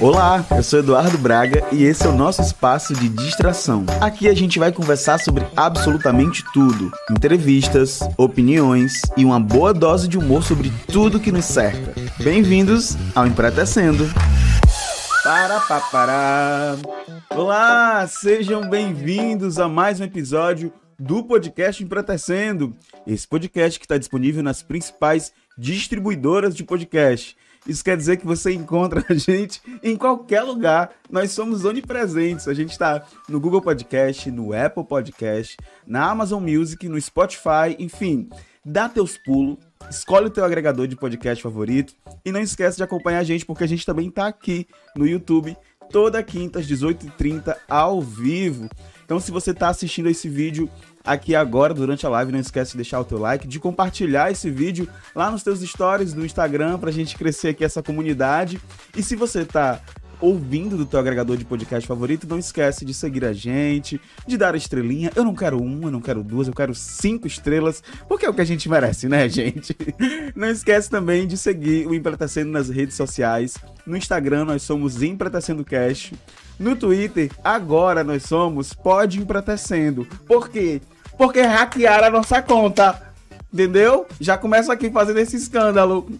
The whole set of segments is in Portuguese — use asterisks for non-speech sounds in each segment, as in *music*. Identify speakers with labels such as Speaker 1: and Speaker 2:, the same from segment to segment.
Speaker 1: Olá, eu sou Eduardo Braga e esse é o nosso espaço de distração. Aqui a gente vai conversar sobre absolutamente tudo: entrevistas, opiniões e uma boa dose de humor sobre tudo que nos cerca. Bem-vindos ao Empretecendo. Para, pa, para. Olá, sejam bem-vindos a mais um episódio do podcast Empretecendo. Esse podcast que está disponível nas principais distribuidoras de podcast. Isso quer dizer que você encontra a gente em qualquer lugar. Nós somos onipresentes. A gente está no Google Podcast, no Apple Podcast, na Amazon Music, no Spotify, enfim. Dá teus pulos, escolhe o teu agregador de podcast favorito e não esquece de acompanhar a gente porque a gente também está aqui no YouTube toda quinta às 18h30 ao vivo. Então se você está assistindo esse vídeo aqui agora durante a live. Não esquece de deixar o teu like, de compartilhar esse vídeo lá nos teus stories do Instagram pra gente crescer aqui essa comunidade. E se você tá ouvindo do teu agregador de podcast favorito, não esquece de seguir a gente, de dar a estrelinha. Eu não quero uma, não quero duas, eu quero cinco estrelas, porque é o que a gente merece, né, *laughs* gente? Não esquece também de seguir o Empretecendo nas redes sociais. No Instagram nós somos Empretecendo Cash. No Twitter, agora nós somos Pode Empretecendo. Por quê? Porque hackearam a nossa conta. Entendeu? Já começa aqui fazendo esse escândalo.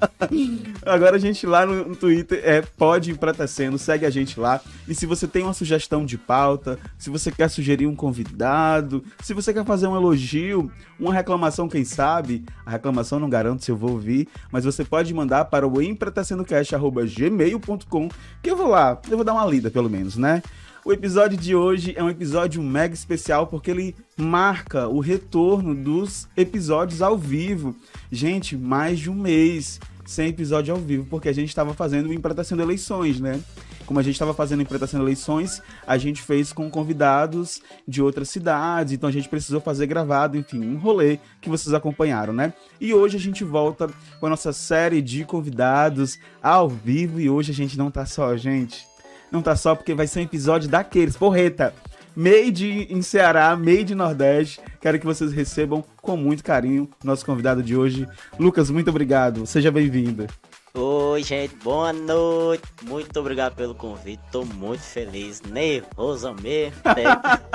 Speaker 1: *laughs* Agora a gente lá no, Twitter é pode empretecendo, segue a gente lá. E se você tem uma sugestão de pauta, se você quer sugerir um convidado, se você quer fazer um elogio, uma reclamação, quem sabe, a reclamação não garanto se eu vou ouvir, mas você pode mandar para o empretecendocast.gmail.com que eu vou lá, eu vou dar uma lida pelo menos, né? O episódio de hoje é um episódio mega especial porque ele marca o retorno dos episódios ao vivo. Gente, mais de um mês sem episódio ao vivo, porque a gente estava fazendo o Empretacendo Eleições, né? Como a gente estava fazendo Empretacendo Eleições, a gente fez com convidados de outras cidades, então a gente precisou fazer gravado, enfim, um rolê que vocês acompanharam, né? E hoje a gente volta com a nossa série de convidados ao vivo e hoje a gente não tá só, gente não tá só porque vai ser um episódio daqueles, porreta. Made em Ceará, made Nordeste. Quero que vocês recebam com muito carinho nosso convidado de hoje. Lucas, muito obrigado. Seja bem-vindo.
Speaker 2: Oi, gente, boa noite. Muito obrigado pelo convite. Tô muito feliz, nervoso mesmo.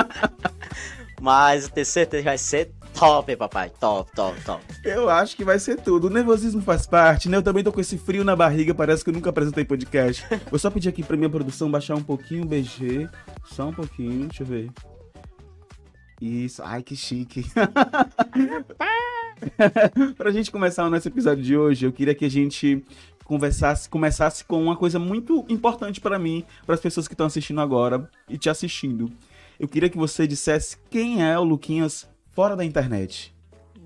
Speaker 2: *laughs* Mas tenho certeza que vai ser top, papai. Top, top, top.
Speaker 1: Eu acho que vai ser tudo. O nervosismo faz parte, né? Eu também tô com esse frio na barriga, parece que eu nunca apresentei podcast. Vou só pedir aqui pra minha produção baixar um pouquinho o BG. Só um pouquinho, deixa eu ver. Isso, ai que chique. *laughs* pra gente começar o nosso episódio de hoje, eu queria que a gente conversasse, começasse com uma coisa muito importante para mim, para as pessoas que estão assistindo agora e te assistindo. Eu queria que você dissesse quem é o Luquinhas fora da internet?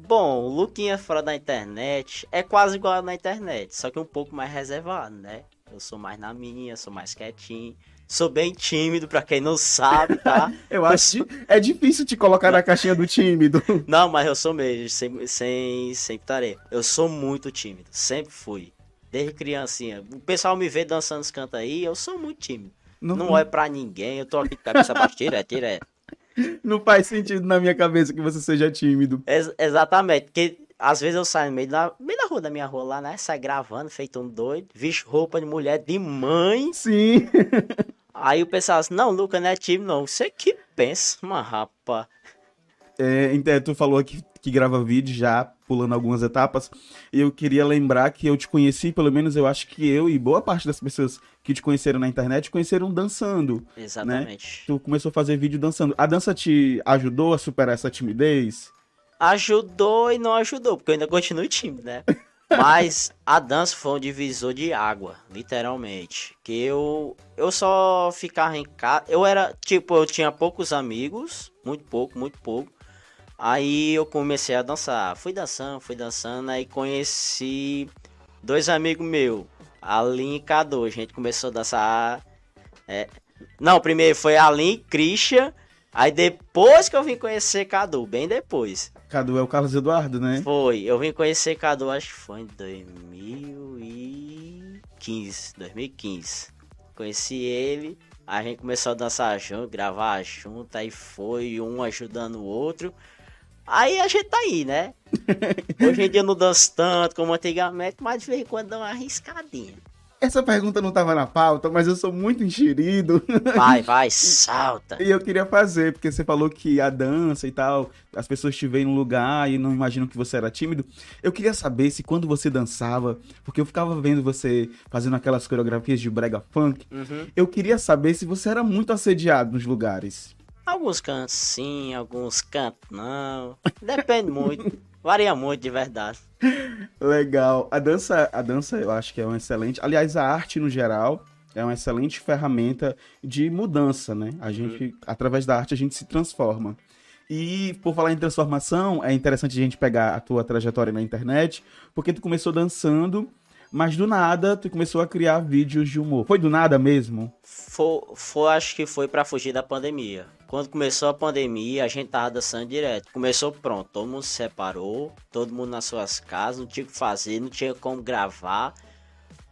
Speaker 2: Bom, o Luquinha fora da internet é quase igual na internet, só que um pouco mais reservado, né? Eu sou mais na minha, sou mais quietinho. Sou bem tímido, pra quem não sabe, tá? *laughs*
Speaker 1: eu acho que é difícil te colocar na caixinha do tímido. *laughs*
Speaker 2: Não, mas eu sou mesmo, sem, sem, sem tarefa. Eu sou muito tímido, sempre fui. Desde criancinha. O pessoal me vê dançando os cantos aí, eu sou muito tímido. Não, não olho pra ninguém, eu tô aqui com a cabeça baixa, tira, tira.
Speaker 1: Não faz sentido na minha cabeça que você seja tímido.
Speaker 2: Ex exatamente, porque às vezes eu saio no meio da, meio da rua da minha rua lá, né? Sai gravando, feito um doido, visto roupa de mulher, de mãe.
Speaker 1: Sim. *laughs*
Speaker 2: Aí o pessoal assim, não, Luca não é tímido, não. Você que pensa, uma rapa.
Speaker 1: É, então, tu falou que, que grava vídeo já pulando algumas etapas. E eu queria lembrar que eu te conheci, pelo menos eu acho que eu e boa parte das pessoas que te conheceram na internet conheceram dançando.
Speaker 2: Né? Exatamente.
Speaker 1: Né? Tu começou a fazer vídeo dançando. A dança te ajudou a superar essa timidez?
Speaker 2: Ajudou e não ajudou, porque eu ainda continuo tímido, né? *laughs* Mas a dança foi um divisor de água, literalmente. Que eu eu só ficava em casa. Eu era, tipo, eu tinha poucos amigos, muito pouco, muito pouco. Aí eu comecei a dançar. Fui dançando, fui dançando. Aí conheci dois amigos meus, Alin e Cadu. A gente começou a dançar. É... Não, primeiro foi Alin e Christian. Aí depois que eu vim conhecer Cadu, bem depois.
Speaker 1: Cadu é o Carlos Eduardo, né?
Speaker 2: Foi. Eu vim conhecer Cadu, acho que foi em 2015. 2015. Conheci ele. A gente começou a dançar junto, gravar junto. Aí foi um ajudando o outro. Aí a gente tá aí, né? *laughs* Hoje em dia não danço tanto como antigamente, mas de vez em quando dá uma arriscadinha.
Speaker 1: Essa pergunta não estava na pauta, mas eu sou muito enxerido.
Speaker 2: Vai, vai, *laughs* salta.
Speaker 1: E eu queria fazer, porque você falou que a dança e tal, as pessoas te veem num lugar e não imaginam que você era tímido. Eu queria saber se quando você dançava, porque eu ficava vendo você fazendo aquelas coreografias de brega funk,
Speaker 2: Uhum.
Speaker 1: eu queria saber se você era muito assediado nos lugares.
Speaker 2: Alguns cantos sim, alguns cantos não. Depende muito. *laughs* Varia muito de verdade.
Speaker 1: Legal. A dança, a dança eu acho que é uma excelente. Aliás, a arte no geral é uma excelente ferramenta de mudança, né? A gente, através da arte, a gente se transforma. E por falar em transformação, é interessante a gente pegar a tua trajetória na internet, porque tu começou dançando, mas do nada tu começou a criar vídeos de humor. Foi do nada mesmo?
Speaker 2: Foi, foi, acho que foi pra fugir da pandemia. Quando começou a pandemia, a gente tava dançando direto. Começou pronto, todo mundo se separou, todo mundo nas suas casas, não tinha o que fazer, não tinha como gravar.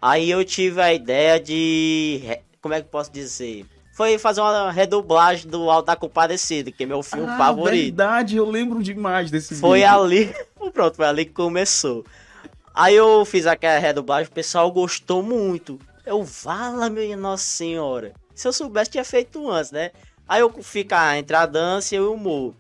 Speaker 2: Aí eu tive a ideia de. Como é que eu posso dizer? Foi fazer uma redublagem do Alto da Compadecida, que é meu filme
Speaker 1: ah,
Speaker 2: favorito.
Speaker 1: verdade, eu lembro demais desse
Speaker 2: Foi
Speaker 1: vídeo.
Speaker 2: ali. *laughs* Pronto, foi ali que começou. Aí eu fiz aquela redublagem, o pessoal gostou muito. Eu, vala, minha Nossa Senhora. Se eu soubesse, tinha feito antes, né? Aí eu ficar entre a dança e o humor.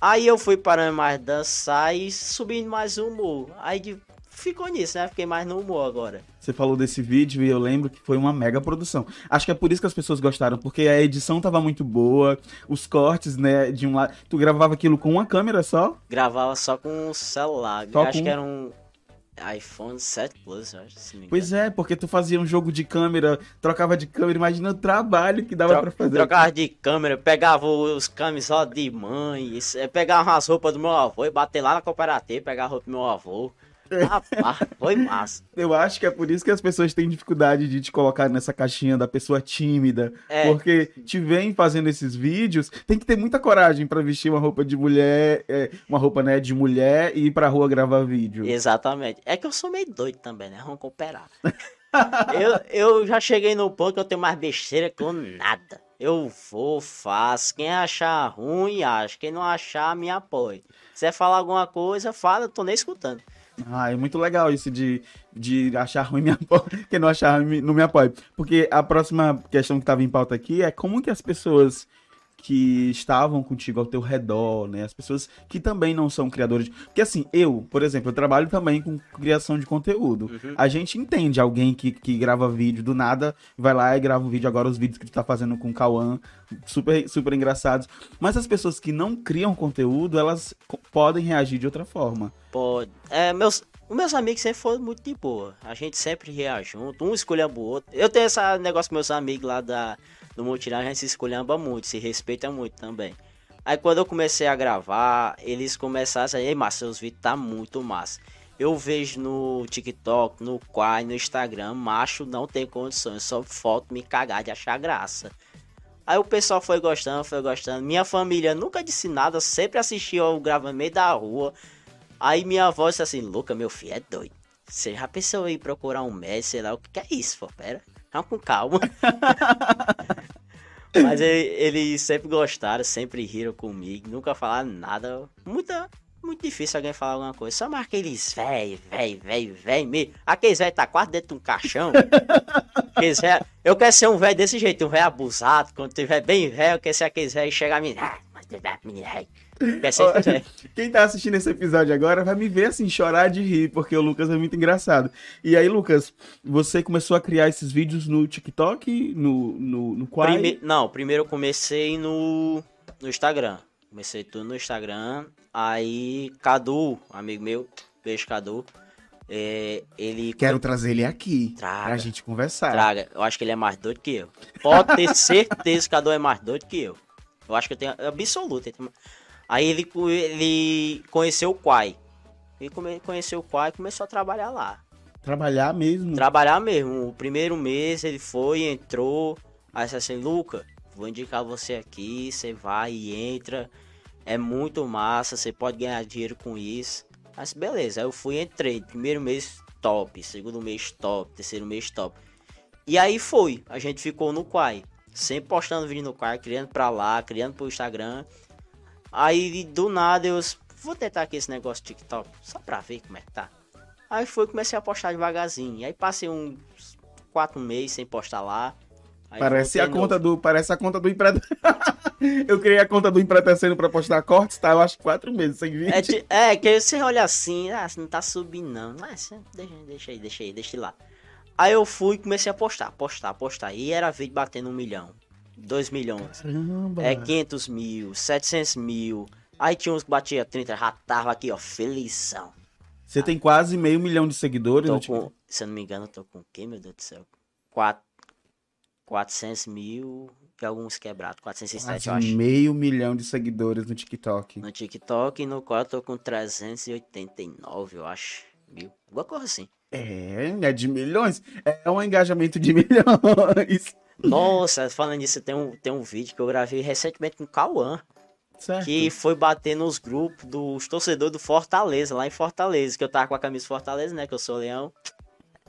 Speaker 2: Aí eu fui parando mais dançar e subindo mais o humor. Aí de- ficou nisso, né? Fiquei mais no humor agora.
Speaker 1: Você falou desse vídeo e eu lembro que foi uma mega produção. Acho que é por isso que as pessoas gostaram, porque a edição tava muito boa, os cortes, né, de um lado. Tu gravava aquilo com uma câmera só?
Speaker 2: Gravava só com o celular.
Speaker 1: Só
Speaker 2: acho
Speaker 1: com-
Speaker 2: que era um iPhone 7 Plus, eu acho.
Speaker 1: Pois é, porque tu fazia um jogo de câmera, trocava de câmera, imagina o trabalho que dava
Speaker 2: Tro-
Speaker 1: pra fazer.
Speaker 2: Trocava de câmera, pegava os camisolas de mãe, eh, pegava as roupas do meu avô e bater lá na cooperativa, pegava a roupa do meu avô. Rapaz, foi massa.
Speaker 1: Eu acho que é por isso que as pessoas têm dificuldade de te colocar nessa caixinha da pessoa tímida.
Speaker 2: É.
Speaker 1: Porque te vem fazendo esses vídeos, tem que ter muita coragem pra vestir uma roupa de mulher, é, uma roupa, né, de mulher e ir pra rua gravar vídeo.
Speaker 2: Exatamente. É que eu sou meio doido também, né? Vamos cooperar. *laughs* eu, eu já cheguei no ponto que eu tenho mais besteira que eu nada. Eu vou, faço. Quem achar ruim, acha. Quem não achar, me apoia. Se você falar alguma coisa, fala, eu tô nem escutando.
Speaker 1: Ah, é muito legal isso de, de achar ruim me apoia. *laughs* Quem não achar ruim não me apoia. Porque a próxima questão que estava em pauta aqui é como que as pessoas que estavam contigo ao teu redor, né? As pessoas que também não são criadores. Porque assim, eu, por exemplo, eu trabalho também com criação de conteúdo.
Speaker 2: Uhum.
Speaker 1: A gente entende alguém que, que grava vídeo do nada, vai lá e grava um vídeo agora, os vídeos que tu tá fazendo com o Cauã, super, super engraçados. Mas as pessoas que não criam conteúdo, elas podem reagir de outra forma.
Speaker 2: Pode. É, meus, os meus amigos sempre foram muito de boa. A gente sempre ria junto, um escolhendo o outro. Eu tenho esse negócio com meus amigos lá da, do Mutirão, a gente se escolhamba muito, se respeita muito também. Aí quando eu comecei a gravar, eles começaram a dizer, ei, seus vídeos tá muito massa. Eu vejo no TikTok, no Quai, no Instagram, macho não tem condições, só foto me cagar de achar graça. Aí o pessoal foi gostando, foi gostando. Minha família nunca disse nada, sempre assistia eu gravando no meio da rua. Aí minha avó disse assim, Luca, meu filho é doido. Você já pensou em procurar um médico, sei lá, o que é isso, pô? Pera, calma com calma. *laughs* Mas ele- eles sempre gostaram, sempre riram comigo, nunca falaram nada. Muita, muito difícil alguém falar alguma coisa. Só mais aqueles velho, velho, velho, velho mesmo. Aqueles velho tá quase dentro de um caixão. Aqueles véio, eu quero ser um velho desse jeito, um velho abusado. Quando tiver bem velho, eu quero ser aqueles e chegar a mim. Ah, mas tu é menino. Velho. *laughs*
Speaker 1: Quem tá assistindo esse episódio agora vai me ver assim, chorar de rir, porque o Lucas é muito engraçado. E aí, Lucas, você começou a criar esses vídeos no TikTok, no, no, no Quai?
Speaker 2: Prime- Não, primeiro eu comecei no, no Instagram. Comecei tudo no Instagram. Aí, Cadu, amigo meu, beijo Cadu. é, ele
Speaker 1: Quero trazer ele aqui,
Speaker 2: Traga.
Speaker 1: pra gente conversar.
Speaker 2: traga. Eu acho que ele é mais doido que eu. Pode ter certeza que Cadu é mais doido que eu. Eu acho que eu tenho absoluto. ele tem- Aí ele, ele conheceu o Quai. Ele come- conheceu o Quai e começou a trabalhar lá.
Speaker 1: Trabalhar mesmo.
Speaker 2: Trabalhar mesmo. O primeiro mês ele foi, entrou. Aí disse assim, Luca, vou indicar você aqui, você vai e entra. É muito massa, você pode ganhar dinheiro com isso. Mas beleza, aí eu fui e entrei. Primeiro mês top, segundo mês top, terceiro mês top. E aí foi, a gente ficou no Quai. Sempre postando vídeo no Quai, criando pra lá, criando pro Instagram. Aí do nada eu vou tentar aqui esse negócio de TikTok, só pra ver como é que tá. Aí foi comecei a postar devagarzinho. Aí passei uns quatro meses sem postar lá.
Speaker 1: parece a conta do, parece a conta do empreendedor. *laughs* eu criei a conta do empretecendo pra postar cortes, tá? Eu acho quatro meses sem vídeo.
Speaker 2: É, é, que você olha assim, ah, não tá subindo não. Mas deixa, deixa aí, deixa aí, deixa lá. Aí eu fui e comecei a postar, postar, postar. E era vídeo batendo um milhão, dois milhões.
Speaker 1: Caramba.
Speaker 2: É 500 mil, 700 mil. Aí tinha uns que batia 30, já tava aqui, ó, felizão.
Speaker 1: Você tem quase meio milhão de seguidores.
Speaker 2: Tô com, se eu não me engano, eu tô com o quê, meu Deus do céu? 4, 400 mil e alguns quebrados. 407, eu acho.
Speaker 1: meio milhão de seguidores no TikTok.
Speaker 2: No TikTok, no qual eu tô com 389, eu acho. Mil. Alguma coisa assim.
Speaker 1: É, é de milhões. É um engajamento de *laughs* milhões.
Speaker 2: Nossa, falando nisso, tem um, tem um vídeo que eu gravei recentemente com o Cauã.
Speaker 1: Certo.
Speaker 2: Que foi bater nos grupos dos torcedores do Fortaleza, lá em Fortaleza. Que eu tava com a camisa Fortaleza, né? Que eu sou leão.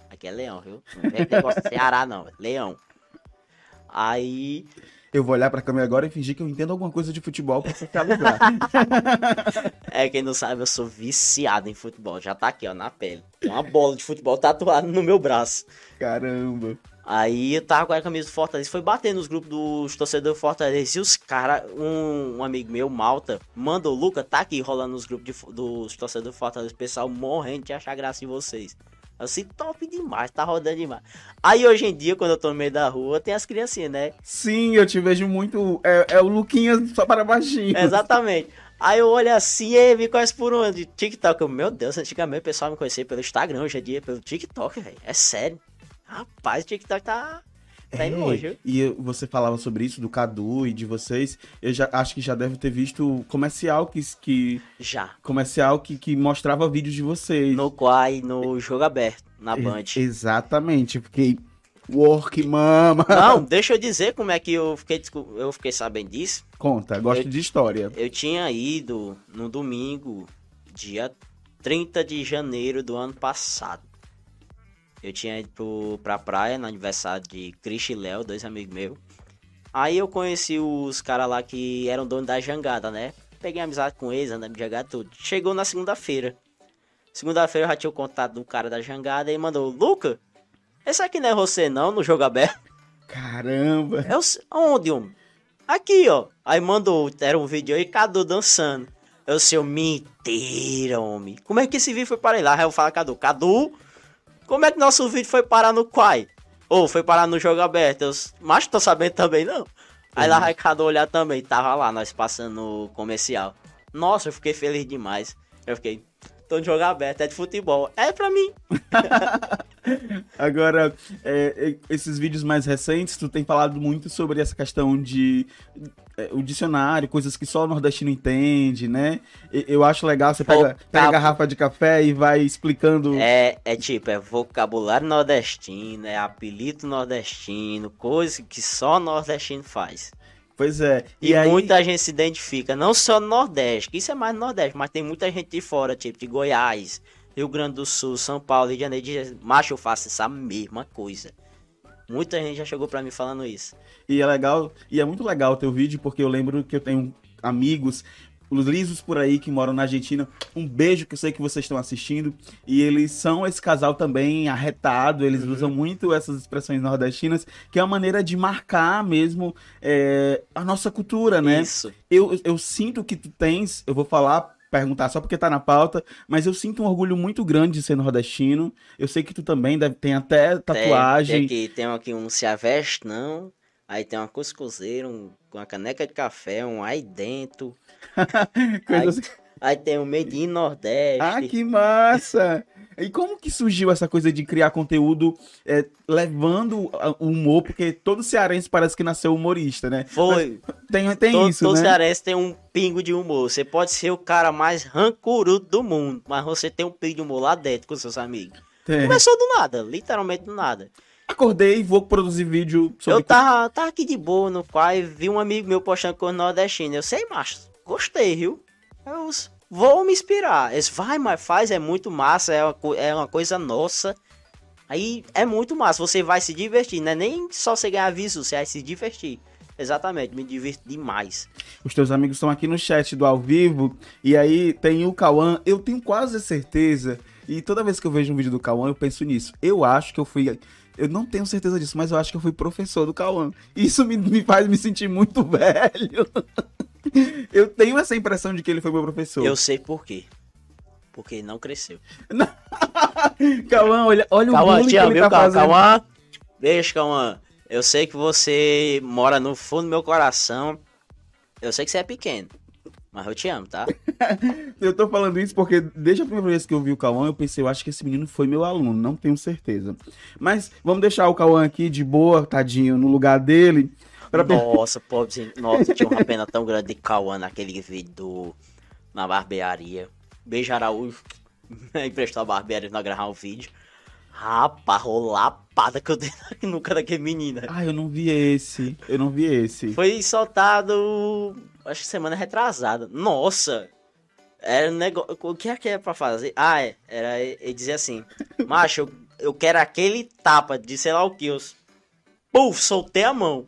Speaker 2: Aqui é leão, viu? Não é negócio de Ceará, não. É leão. Aí.
Speaker 1: Eu vou olhar pra câmera agora e fingir que eu entendo alguma coisa de futebol pra socializar. *laughs*
Speaker 2: é, quem não sabe, eu sou viciado em futebol. Já tá aqui, ó, na pele. Uma bola de futebol tatuada no meu braço.
Speaker 1: Caramba.
Speaker 2: Aí eu tava com a camisa do Fortaleza, foi bater nos grupos dos torcedores do Fortaleza. E os caras, um, um, amigo meu, Malta, mandou, Luca, tá aqui rolando nos grupos de, dos torcedores do Fortaleza, o pessoal morrendo de achar graça em vocês. Assim, top demais, tá rodando demais. Aí hoje em dia, quando eu tô no meio da rua, tem as criancinhas, né?
Speaker 1: Sim, eu te vejo muito. É, é o Luquinha só para baixinho.
Speaker 2: Exatamente. Aí eu olho assim e me conhece por onde? TikTok. Eu, meu Deus, antigamente o pessoal me conhecia pelo Instagram, hoje em dia pelo TikTok, velho. É sério. Rapaz, o TikTok tá. Tá indo é, longe.
Speaker 1: E você falava sobre isso, do Cadu e de vocês. Eu já acho que já deve ter visto comercial que. que
Speaker 2: já.
Speaker 1: Comercial que, que mostrava vídeos de vocês.
Speaker 2: No Quai, no jogo aberto, na Band.
Speaker 1: exatamente, porque. Work, mama.
Speaker 2: Não, *laughs* deixa eu dizer como é que eu fiquei, eu fiquei sabendo disso.
Speaker 1: Conta, gosto eu, de história.
Speaker 2: Eu tinha ido no domingo, dia 30 de janeiro do ano passado. Eu tinha ido pro, pra praia no aniversário de Cris e Léo, dois amigos meus. Aí eu conheci os caras lá que eram donos da jangada, né? Peguei amizade com eles, andando de jangada tudo. Chegou na segunda-feira. Segunda-feira eu já tinha o contato do cara da jangada e mandou, Luca, esse aqui não é você não, no jogo aberto.
Speaker 1: Caramba!
Speaker 2: Eu, onde, homem? Aqui, ó. Aí mandou, era um vídeo aí, Cadu dançando. Eu, seu mentira, homem. Como é que esse vídeo foi para lá? Aí eu falo, Cadu, Cadu, como é que nosso vídeo foi parar no Quai? Ou foi parar no jogo aberto? Eu, mas tô sabendo também não. Aí lá vai cada olhar também, tava lá, nós passando no comercial. Nossa, eu fiquei feliz demais. Eu fiquei, tô no jogo aberto, é de futebol. É pra mim. *laughs*
Speaker 1: Agora, é, esses vídeos mais recentes, tu tem falado muito sobre essa questão de é, o dicionário, coisas que só o nordestino entende, né? Eu acho legal, você pega, pega a garrafa de café e vai explicando.
Speaker 2: É, é tipo, é vocabulário nordestino, é apelido nordestino, coisa que só nordestino faz.
Speaker 1: Pois é.
Speaker 2: E, e aí... muita gente se identifica, não só no Nordeste, que isso é mais no Nordeste, mas tem muita gente de fora, tipo de Goiás, Rio Grande do Sul, São Paulo, Rio de Janeiro, diz, macho, eu faço essa mesma coisa. Muita gente já chegou para mim falando isso.
Speaker 1: E é legal, e é muito legal o teu vídeo, porque eu lembro que eu tenho amigos os lisos por aí que moram na Argentina. Um beijo que eu sei que vocês estão assistindo. E eles são esse casal também arretado, eles uhum. usam muito essas expressões nordestinas, que é uma maneira de marcar mesmo é, a nossa cultura, né?
Speaker 2: Isso.
Speaker 1: Eu, eu sinto que tu tens, eu vou falar perguntar só porque tá na pauta, mas eu sinto um orgulho muito grande de ser nordestino. Eu sei que tu também deve ter até tatuagem.
Speaker 2: Tem, tem aqui, tem aqui um se aveste, não. Aí tem uma cuscuzeira, um, uma caneca de café, um *laughs* aí dentro. aí, aí, tem o Made in Nordeste.
Speaker 1: Ah, que massa! E como que surgiu essa coisa de criar conteúdo é, levando o humor? Porque todo cearense parece que nasceu humorista, né?
Speaker 2: Foi.
Speaker 1: Mas tem, tem
Speaker 2: todo,
Speaker 1: isso,
Speaker 2: todo
Speaker 1: né?
Speaker 2: Todo cearense tem um pingo de humor. Você pode ser o cara mais rancurudo do mundo, mas você tem um pingo de humor lá dentro com seus amigos. Tem. Começou do nada, literalmente do nada.
Speaker 1: Acordei e vou produzir vídeo
Speaker 2: sobre... Eu tava, tava aqui de boa no qual vi um amigo meu postando com o nordestino. Eu sei, macho, gostei, viu? Eu vou me inspirar. Eles, vai, mas faz, é muito massa, é uma, é uma coisa nossa. Aí é muito massa, você vai se divertir, não é nem só você ganhar visu, você vai se divertir. Exatamente, me divirto demais.
Speaker 1: Os teus amigos estão aqui no chat do ao vivo. E aí tem o Cauã. Eu tenho quase certeza. E toda vez que eu vejo um vídeo do Cauã, eu penso nisso. Eu acho que eu fui. Eu não tenho certeza disso, mas eu acho que eu fui professor do Cauã. Isso me, me faz me sentir muito *laughs* velho. Eu tenho essa impressão de que ele foi meu professor.
Speaker 2: Eu sei por quê. Porque ele não cresceu. *laughs*
Speaker 1: Cauã, olha, olha
Speaker 2: Cauã,
Speaker 1: o bullying
Speaker 2: te
Speaker 1: que ele
Speaker 2: viu,
Speaker 1: tá
Speaker 2: Cauã?
Speaker 1: fazendo.
Speaker 2: Cauã? Beijo, Cauã. Eu sei que você mora no fundo do meu coração. Eu sei que você é pequeno. Mas eu te amo, tá? *laughs*
Speaker 1: Eu tô falando isso porque desde a primeira vez que eu vi o Cauã, eu pensei, eu acho que esse menino foi meu aluno, não tenho certeza. Mas vamos deixar o Cauã aqui de boa, tadinho, no lugar dele. Pra...
Speaker 2: Nossa, pobrezinho. Nossa, tinha uma pena tão grande de Cauã naquele vídeo do... na barbearia. Beijo, Araújo. *laughs* Emprestou a barbearia pra gravar um vídeo. Rapaz, rolou a lapada que eu dei na nuca daquele menino.
Speaker 1: Ah, eu não vi esse. Eu não vi esse.
Speaker 2: Foi soltado, acho que semana retrasada. Nossa! Era um negócio. O que é que é pra fazer? Ah, é. Era ele dizia assim: Macho, eu, eu quero aquele tapa de sei lá o que. Eu... Puf, soltei a mão.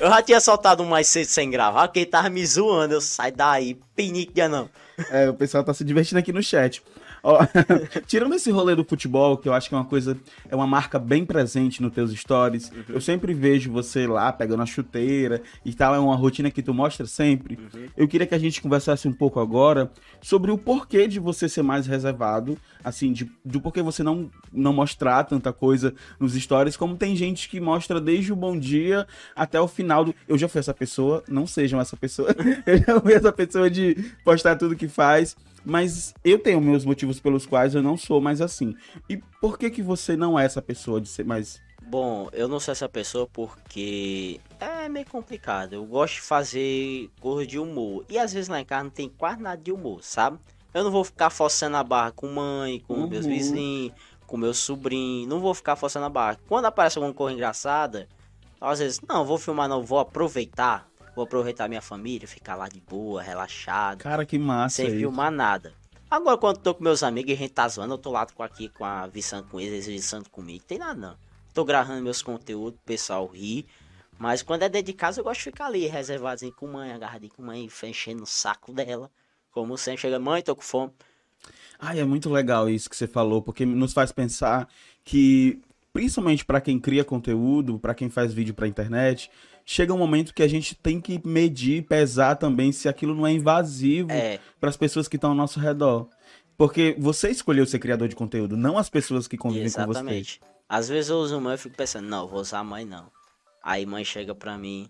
Speaker 2: Eu já tinha soltado um mais cedo sem gravar, porque ele tava me zoando. Eu saio daí, pinique não.
Speaker 1: É, o pessoal tá se divertindo aqui no chat. Ó, *laughs* tirando esse rolê do futebol, que eu acho que é uma coisa, é uma marca bem presente nos teus stories. Eu sempre vejo você lá pegando a chuteira e tal, é uma rotina que tu mostra sempre. Eu queria que a gente conversasse um pouco agora sobre o porquê de você ser mais reservado, assim, de, do porquê você não, não mostrar tanta coisa nos stories, como tem gente que mostra desde o bom dia até o final do. Eu já fui essa pessoa, não sejam essa pessoa. *laughs* Eu já fui essa pessoa de postar tudo que faz. Mas eu tenho meus motivos pelos quais eu não sou mais assim. E por que que você não é essa pessoa de ser mais.
Speaker 2: Bom, eu não sou essa pessoa porque é meio complicado. Eu gosto de fazer coisa de humor. E às vezes lá em casa não tem quase nada de humor, sabe? Eu não vou ficar forçando a barra com mãe, com
Speaker 1: Uhum.
Speaker 2: meus vizinhos, com meu sobrinho. Não vou ficar forçando a barra. Quando aparece alguma coisa engraçada, às vezes, não, vou filmar, não, vou aproveitar. Vou aproveitar minha família, ficar lá de boa, relaxado
Speaker 1: Cara, que massa.
Speaker 2: sem
Speaker 1: isso.
Speaker 2: filmar nada. Agora, quando tô com meus amigos e a gente tá zoando, eu tô lá com aqui com a Vicente com eles, eles Vicente comigo. Tem nada não. Tô gravando meus conteúdos, o pessoal ri. Mas quando é dentro de casa, eu gosto de ficar ali, reservadinho com mãe, agarradinho com mãe, enchendo o saco dela. Como sempre, chega, mãe, tô com fome.
Speaker 1: Ai, é muito legal isso que você falou, porque nos faz pensar que, principalmente pra quem cria conteúdo, pra quem faz vídeo pra internet, chega um momento que a gente tem que medir, pesar também se aquilo não é invasivo
Speaker 2: É,
Speaker 1: para as pessoas que estão ao nosso redor. Porque você escolheu ser criador de conteúdo, não as pessoas que convivem com você.
Speaker 2: exatamente. Às vezes eu uso mãe e fico pensando, não, vou usar a mãe não. Aí mãe chega pra mim.